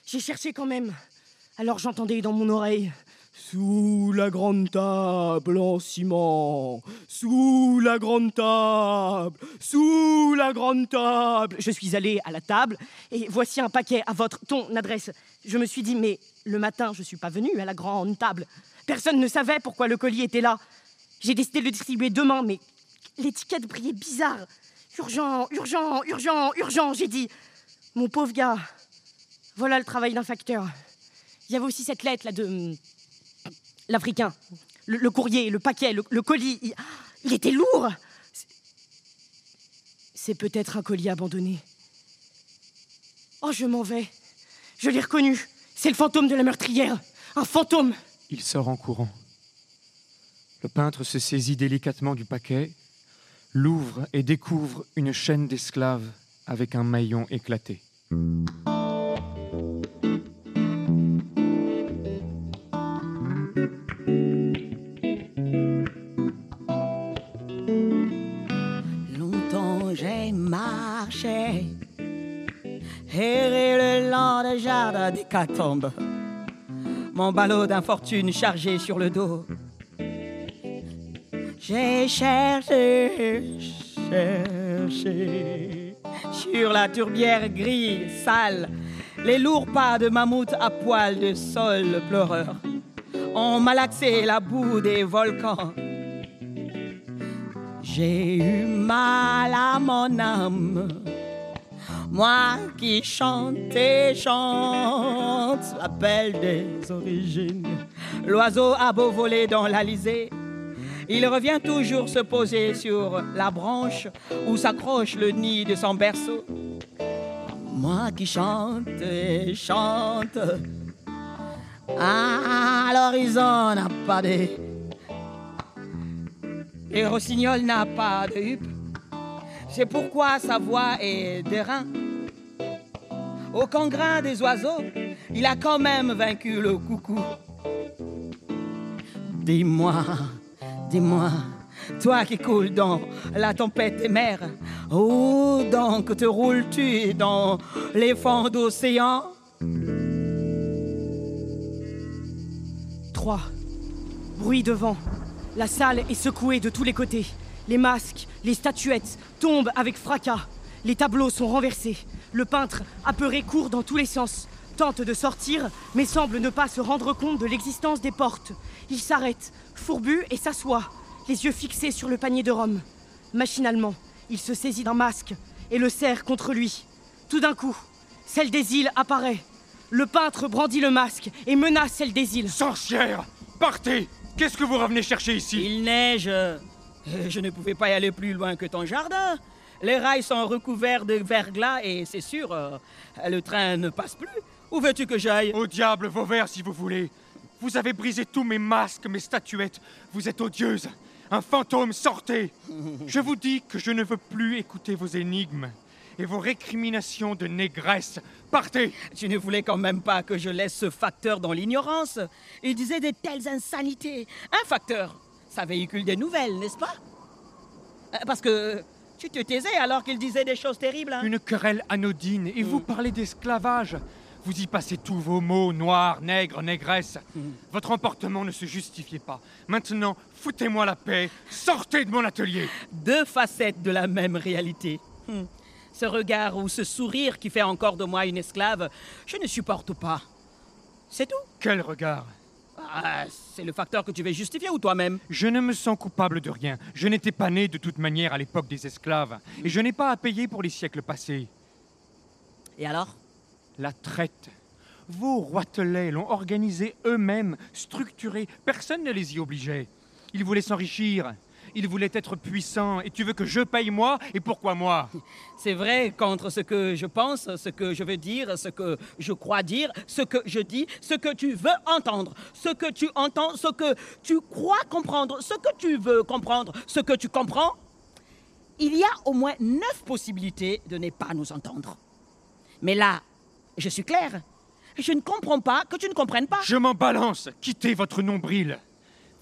J'ai cherché quand même. Alors j'entendais dans mon oreille. Sous la grande table en ciment, sous la grande table, sous la grande table. Je suis allé à la table et voici un paquet à votre ton adresse. Je me suis dit mais le matin je suis pas venu à la grande table. Personne ne savait pourquoi le colis était là. J'ai décidé de le distribuer demain mais l'étiquette brillait bizarre. Urgent, urgent, urgent, urgent, j'ai dit. Mon pauvre gars, voilà le travail d'un facteur. Il y avait aussi cette lettre là de l'Africain. Le, courrier, le paquet, le, colis. Il, était lourd. C'est peut-être un colis abandonné. Oh, je m'en vais. Je l'ai reconnu. C'est le fantôme de la meurtrière. Un fantôme. Il sort en courant. Le peintre se saisit délicatement du paquet, l'ouvre et découvre une chaîne d'esclaves avec un maillon éclaté. Des mon ballot d'infortune chargé sur le dos. J'ai cherché, cherché, sur la tourbière grise, sale, les lourds pas de mammouth à poil de sol pleureur ont malaxé la boue des volcans. J'ai eu mal à mon âme. Moi qui chante et chante l'appel des origines. L'oiseau a beau voler dans l'Alizé, il revient toujours se poser sur la branche où s'accroche le nid de son berceau. Moi qui chante et chante, à l'horizon n'a pas de et Rossignol n'a pas de huppe. C'est pourquoi sa voix est d'airain. Au cangrin des oiseaux, il a quand même vaincu le coucou. Dis-moi, dis-moi, toi qui coules dans la tempête des mers, où donc te roules-tu dans les fonds d'océan? 3. Bruit de vent. La salle est secouée de tous les côtés. Les masques, les statuettes tombent avec fracas. Les tableaux sont renversés. Le peintre, apeuré, court dans tous les sens. Tente de sortir, mais semble ne pas se rendre compte de l'existence des portes. Il s'arrête, fourbu, et s'assoit, les yeux fixés sur le panier de Rome. Machinalement, il se saisit d'un masque et le serre contre lui. Tout d'un coup, celle des îles apparaît. Le peintre brandit le masque et menace celle des îles. Sorcière Partez Qu'est-ce que vous revenez chercher ici? Il neige. Euh, Je ne pouvais pas y aller plus loin que ton jardin. Les rails sont recouverts de verglas et c'est sûr, euh, le train ne passe plus. Où veux-tu que j'aille? Au diable vos vers si vous voulez Vous avez brisé tous mes masques, mes statuettes. Vous êtes odieuse. Un fantôme, sortez Je vous dis que je ne veux plus écouter vos énigmes et vos récriminations de négresse. Partez Tu ne voulais quand même pas que je laisse ce facteur dans l'ignorance. Il disait de telles insanités. Un facteur, ça véhicule des nouvelles, n'est-ce pas? Euh, Parce que tu te taisais alors qu'il disait des choses terribles. hein? Une querelle anodine et vous parlez d'esclavage. Vous y passez tous vos mots, noir, nègre, négresse. Votre emportement ne se justifiait pas. Maintenant, foutez-moi la paix. Sortez de mon atelier. Deux facettes de la même réalité. Hmm. Ce regard ou ce sourire qui fait encore de moi une esclave, je ne supporte pas. C'est tout Quel regard? Ah, C'est le facteur que tu veux justifier ou toi-même Je ne me sens coupable de rien. Je n'étais pas né de toute manière à l'époque des esclaves. Et je n'ai pas à payer pour les siècles passés. Et alors? La traite. Vos roitelets l'ont organisé eux-mêmes, structuré. Personne ne les y obligeait. Ils voulaient s'enrichir. Ils voulaient être puissants. Et tu veux que je paye moi? Et pourquoi moi? C'est vrai contre ce que je pense, ce que je veux dire, ce que je crois dire, ce que je dis, ce que tu veux entendre, ce que tu entends, ce que tu crois comprendre, ce que tu veux comprendre, ce que tu comprends. Il y a au moins neuf possibilités de ne pas nous entendre. Mais là, je suis clair. Je ne comprends pas que tu ne comprennes pas. Je m'en balance. Quittez votre nombril.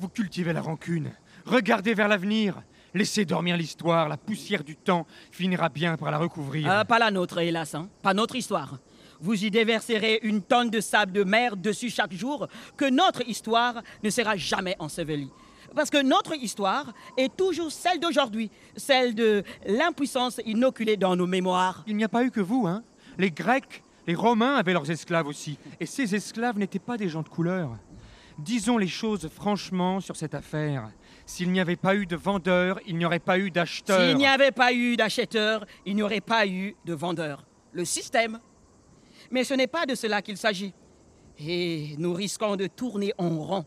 Vous cultivez la rancune. Regardez vers l'avenir. Laissez dormir l'histoire. La poussière du temps finira bien par la recouvrir. Ah, pas la nôtre, hélas. hein. Pas notre histoire. Vous y déverserez une tonne de sable de mer dessus chaque jour, que notre histoire ne sera jamais ensevelie. Parce que notre histoire est toujours celle d'aujourd'hui, celle de l'impuissance inoculée dans nos mémoires. Il n'y a pas eu que vous, hein Les Grecs, les Romains avaient leurs esclaves aussi. Et ces esclaves n'étaient pas des gens de couleur. Disons les choses franchement sur cette affaire. S'il n'y avait pas eu de vendeurs, il n'y aurait pas eu d'acheteurs. S'il n'y avait pas eu d'acheteurs, il n'y aurait pas eu de vendeurs. Le système. Mais ce n'est pas de cela qu'il s'agit. Et nous risquons de tourner en rond.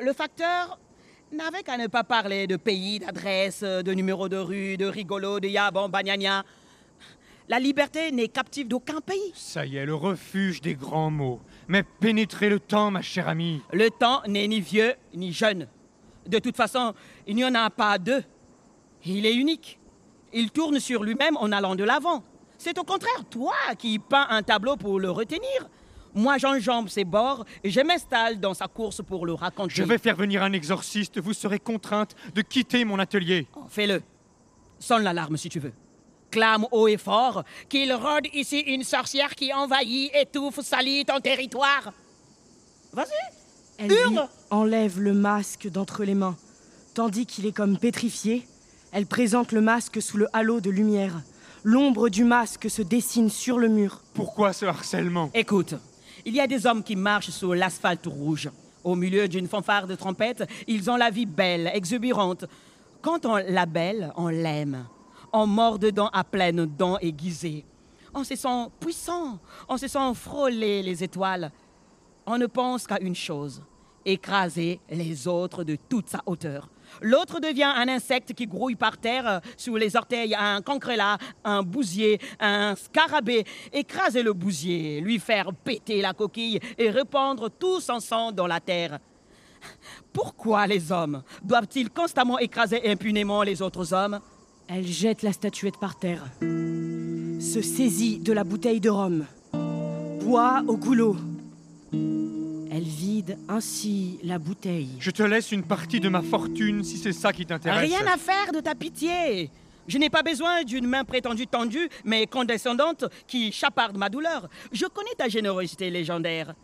Le facteur n'avait qu'à ne pas parler de pays, d'adresse, de numéro de rue, de rigolo, de yabon, bagnagna. La liberté n'est captive d'aucun pays. Ça y est, le refuge des grands mots. Mais pénétrez le temps, ma chère amie. Le temps n'est ni vieux ni jeune. De toute façon, il n'y en a pas deux. Il est unique. Il tourne sur lui-même en allant de l'avant. C'est au contraire toi qui peins un tableau pour le retenir. Moi, j'enjambe ses bords et je m'installe dans sa course pour le raconter. Je vais faire venir un exorciste. Vous serez contrainte de quitter mon atelier. Oh, Fais-le. Sonne l'alarme si tu veux. Clame haut et fort qu'il rôde ici une sorcière qui envahit, étouffe, salit ton territoire. Vas-y. Elle lui enlève le masque d'entre les mains. Tandis qu'il est comme pétrifié, elle présente le masque sous le halo de lumière. L'ombre du masque se dessine sur le mur. Pourquoi ce harcèlement? Écoute, il y a des hommes qui marchent sur l'asphalte rouge. Au milieu d'une fanfare de trompette, ils ont la vie belle, exubérante. Quand on la belle, on l'aime. On mord dedans à pleines dents aiguisées. On se sent puissant, on se sent frôler les étoiles. On ne pense qu'à une chose, écraser les autres de toute sa hauteur. L'autre devient un insecte qui grouille par terre euh, sous les orteils, un cancrelat, un bousier, un scarabée. Écraser le bousier, lui faire péter la coquille et répandre tout son sang dans la terre. Pourquoi les hommes doivent-ils constamment écraser impunément les autres hommes? Elle jette la statuette par terre. Se saisit de la bouteille de rhum. Boit au goulot. Elle vide ainsi la bouteille. Je te laisse une partie de ma fortune si c'est ça qui t'intéresse. Rien à faire de ta pitié. Je n'ai pas besoin d'une main prétendue tendue, mais condescendante, qui chaparde ma douleur. Je connais ta générosité légendaire.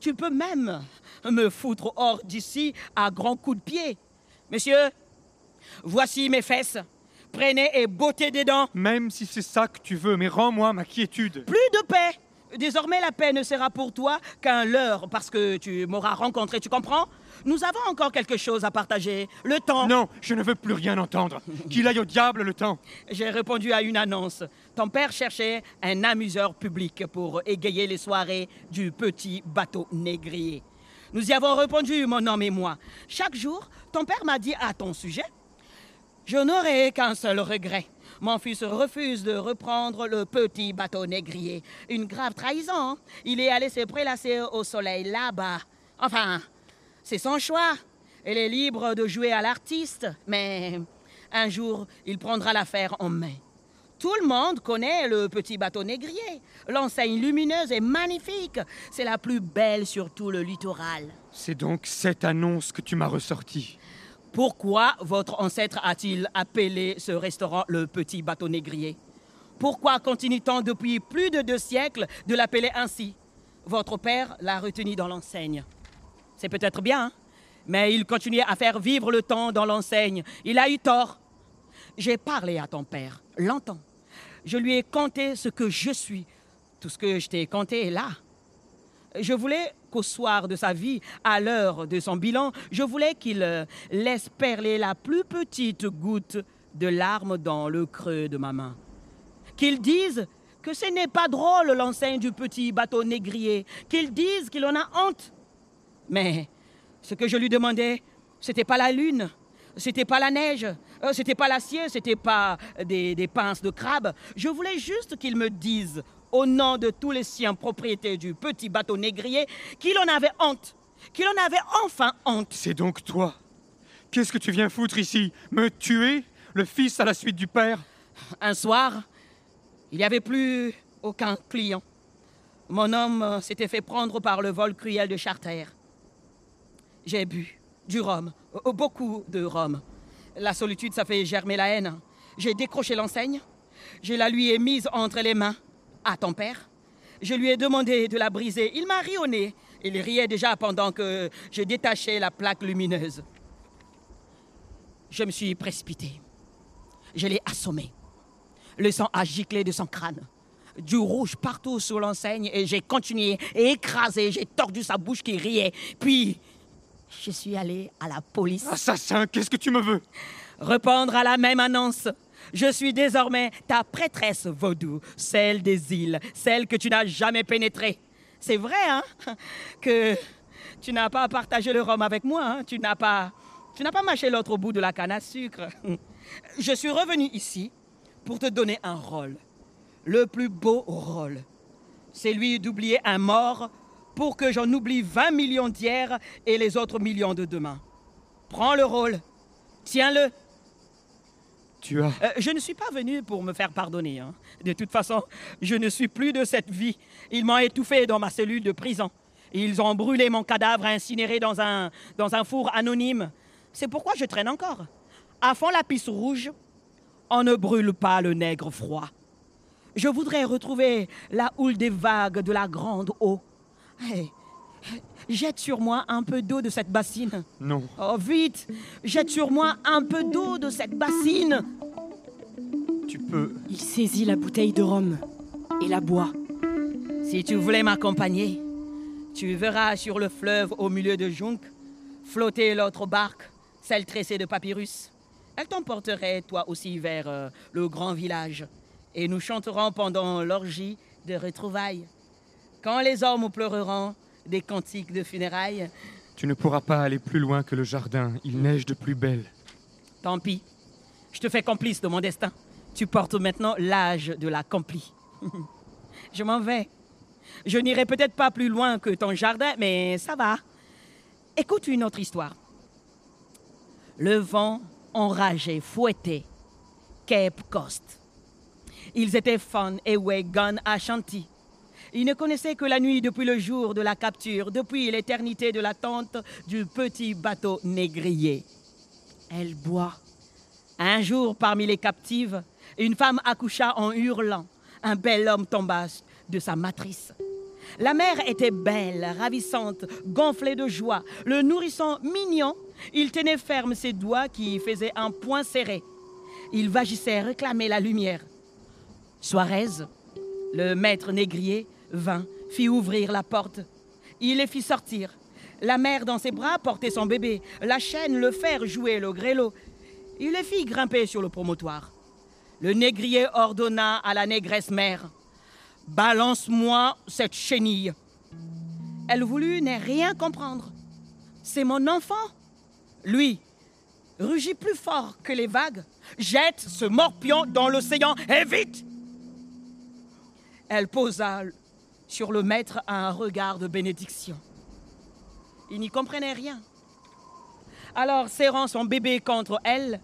Tu peux même me foutre hors d'ici à grands coups de pied. Monsieur, voici mes fesses. Prenez et bottez des dents. Même si c'est ça que tu veux, mais rends-moi ma quiétude. Plus de paix. Désormais, la paix ne sera pour toi qu'un leurre parce que tu m'auras rencontré, tu comprends? Nous avons encore quelque chose à partager. Le temps. Non, je ne veux plus rien entendre. Qu'il aille au diable le temps. J'ai répondu à une annonce. Ton père cherchait un amuseur public pour égayer les soirées du petit bateau négrier. Nous y avons répondu, mon homme et moi. Chaque jour, ton père m'a dit à ton sujet Je n'aurai qu'un seul regret. Mon fils refuse de reprendre le petit bateau négrier. Une grave trahison. Il est allé se prélasser au soleil là-bas. Enfin, c'est son choix. Elle est libre de jouer à l'artiste, mais un jour, il prendra l'affaire en main. Tout le monde connaît le petit bateau négrier. L'enseigne lumineuse est magnifique. C'est la plus belle sur tout le littoral. C'est donc cette annonce que tu m'as ressortie. Pourquoi votre ancêtre a-t-il appelé ce restaurant le petit bateau négrier? Pourquoi continue-t-on depuis plus de deux siècles de l'appeler ainsi? Votre père l'a retenu dans l'enseigne. C'est peut-être bien, hein, mais il continuait à faire vivre le temps dans l'enseigne. Il a eu tort. J'ai parlé à ton père, longtemps. Je lui ai conté ce que je suis. Tout ce que je t'ai conté est là. Je voulais qu'au soir de sa vie, à l'heure de son bilan, je voulais qu'il euh, laisse perler la plus petite goutte de larmes dans le creux de ma main. Qu'il dise que ce n'est pas drôle l'enseigne du petit bateau négrier, qu'ils disent qu'il en a honte. Mais ce que je lui demandais, c'était pas la lune, c'était pas la neige, euh, c'était pas l'acier, c'était pas des, des pinces de crabe. Je voulais juste qu'il me dise, au nom de tous les siens propriétés du petit bateau négrier, qu'il en avait honte, qu'il en avait enfin honte. C'est donc toi Qu'est-ce que tu viens foutre ici? Me tuer? Le fils à la suite du père? Un soir, il n'y avait plus aucun client. Mon homme euh, s'était fait prendre par le vol cruel de Charter. J'ai bu du rhum, euh, beaucoup de rhum. La solitude, ça fait germer la haine. J'ai décroché l'enseigne, je la lui ai mise entre les mains à ton père? Je lui ai demandé de la briser. Il m'a ri au nez. Il riait déjà pendant que je détachais la plaque lumineuse. Je me suis précipité. Je l'ai assommé. Le sang a giclé de son crâne. Du rouge partout sur l'enseigne et j'ai continué et écrasé. J'ai tordu sa bouche qui riait. Puis, je suis allé à la police. Assassin, qu'est-ce que tu me veux? Répondre à la même annonce. Je suis désormais ta prêtresse vaudou, celle des îles, celle que tu n'as jamais pénétrée. C'est vrai, hein Que tu n'as pas partagé le rhum avec moi, hein Tu n'as pas, tu n'as pas mâché l'autre bout de la canne à sucre. Je suis revenu ici pour te donner un rôle, le plus beau rôle. C'est lui d'oublier un mort pour que j'en oublie 20 millions d'hier et les autres millions de demain. Prends le rôle, tiens-le. Euh, je ne suis pas venu pour me faire pardonner. hein. De toute façon, je ne suis plus de cette vie. Ils m'ont étouffé dans ma cellule de prison. Ils ont brûlé mon cadavre incinéré dans un, four anonyme. C'est pourquoi je traîne encore. À fond la piste rouge, on ne brûle pas le nègre froid. Je voudrais retrouver la houle des vagues de la grande eau. Hey, jette sur moi un peu d'eau de cette bassine. Non. Oh, vite Jette sur moi un peu d'eau de cette bassine. Tu peux... Il saisit la bouteille de rhum et la boit. Si tu voulais m'accompagner, tu verras sur le fleuve au milieu de jonc flotter l'autre barque, celle tressée de papyrus. Elle t'emporterait toi aussi vers euh, le grand village et nous chanterons pendant l'orgie de retrouvailles. Quand les hommes pleureront des cantiques de funérailles, Tu ne pourras pas aller plus loin que le jardin. Il neige de plus belle. tant pis. Je te fais complice de mon destin. Tu portes maintenant l'âge de la compli. Je m'en vais. Je n'irai peut-être pas plus loin que ton jardin, mais ça va. Écoute une autre histoire. Le vent enragé fouettait Cape Coast. Ils étaient et Wagon à Ils ne connaissaient que la nuit depuis le jour de la capture, depuis l'éternité de l'attente du petit bateau négrier. Elle boit. Un jour, parmi les captives, une femme accoucha en hurlant. Un bel homme tomba de sa matrice. La mère était belle, ravissante, gonflée de joie. Le nourrisson mignon, il tenait ferme ses doigts qui faisaient un poing serré. Il vagissait réclamer la lumière. Suarez, le maître négrier, vint, fit ouvrir la porte. Il les fit sortir. La mère dans ses bras portait son bébé. La chaîne, le fer jouait le grêlot. Il les fit grimper sur le promontoire. Le négrier ordonna à la négresse mère Balance-moi cette chenille. Elle voulut ne rien comprendre. C'est mon enfant. Lui rugit plus fort que les vagues. Jette ce morpion dans l'océan et vite Elle posa sur le maître un regard de bénédiction. Il n'y comprenait rien. Alors, serrant son bébé contre elle,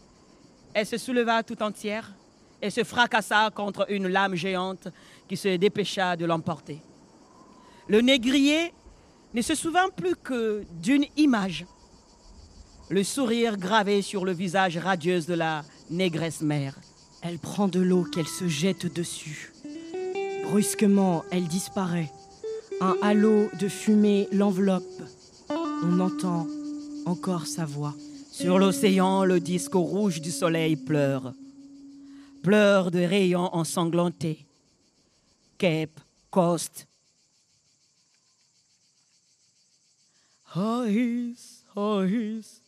elle se souleva tout entière et se fracassa contre une lame géante qui se dépêcha de l'emporter. Le négrier ne se souvint plus que d'une image, le sourire gravé sur le visage radieux de la négresse mère. Elle prend de l'eau qu'elle se jette dessus. Brusquement, elle disparaît. Un halo de fumée l'enveloppe. On entend encore sa voix. Sur l'océan, le disque rouge du soleil pleure. Pleure de rayons ensanglantés. Cape Coast. Hoïs, hoïs,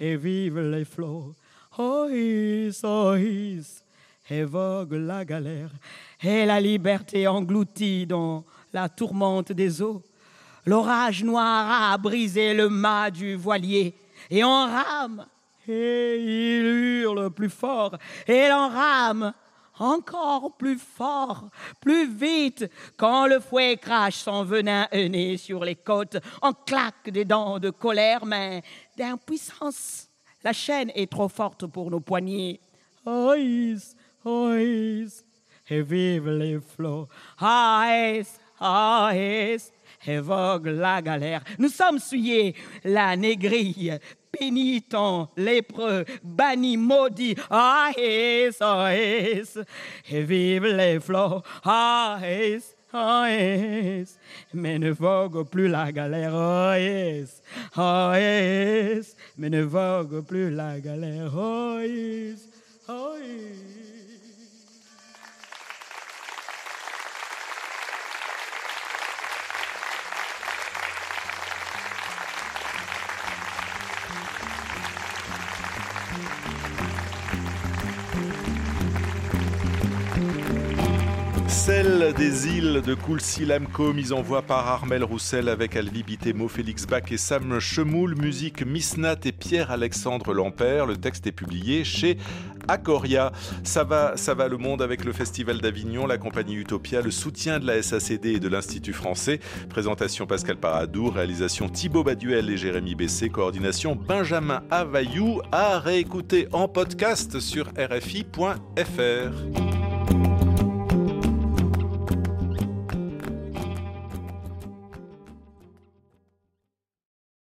et vive les flots. Hoïs, hoïs, et vogue la galère, et la liberté engloutie dans la tourmente des eaux. L'orage noir a brisé le mât du voilier, et on rame, et il hurle plus fort, et l'on rame encore plus fort, plus vite, quand le fouet crache son venin aîné sur les côtes, on claque des dents de colère, mais d'impuissance. La chaîne est trop forte pour nos poignets. Oïs, oïs, vive les flots. Oïs, oïs, et vogue la galère. Nous sommes souillés, la négrille, pénitent, lépreux, banni, maudit. Oïs, oïs, et vive les flots. Oïs, oïs, mais ne vogue plus la galère. Oïs, oïs, mais ne vogue plus la galère. Oïs, oïs. Celle des îles de Coulcy-Lamco, mise en voix par Armel Roussel avec Alvi Bitemo, Félix Bach et Sam Chemoul, musique Miss Nat et Pierre-Alexandre Lampère. Le texte est publié chez Acoria. Ça va, ça va le monde avec le Festival d'Avignon, la compagnie Utopia, le soutien de la SACD et de l'Institut français. Présentation Pascal Paradou, réalisation Thibaut Baduel et Jérémy Bessé, coordination Benjamin Availlou, à réécouter en podcast sur rfi.fr.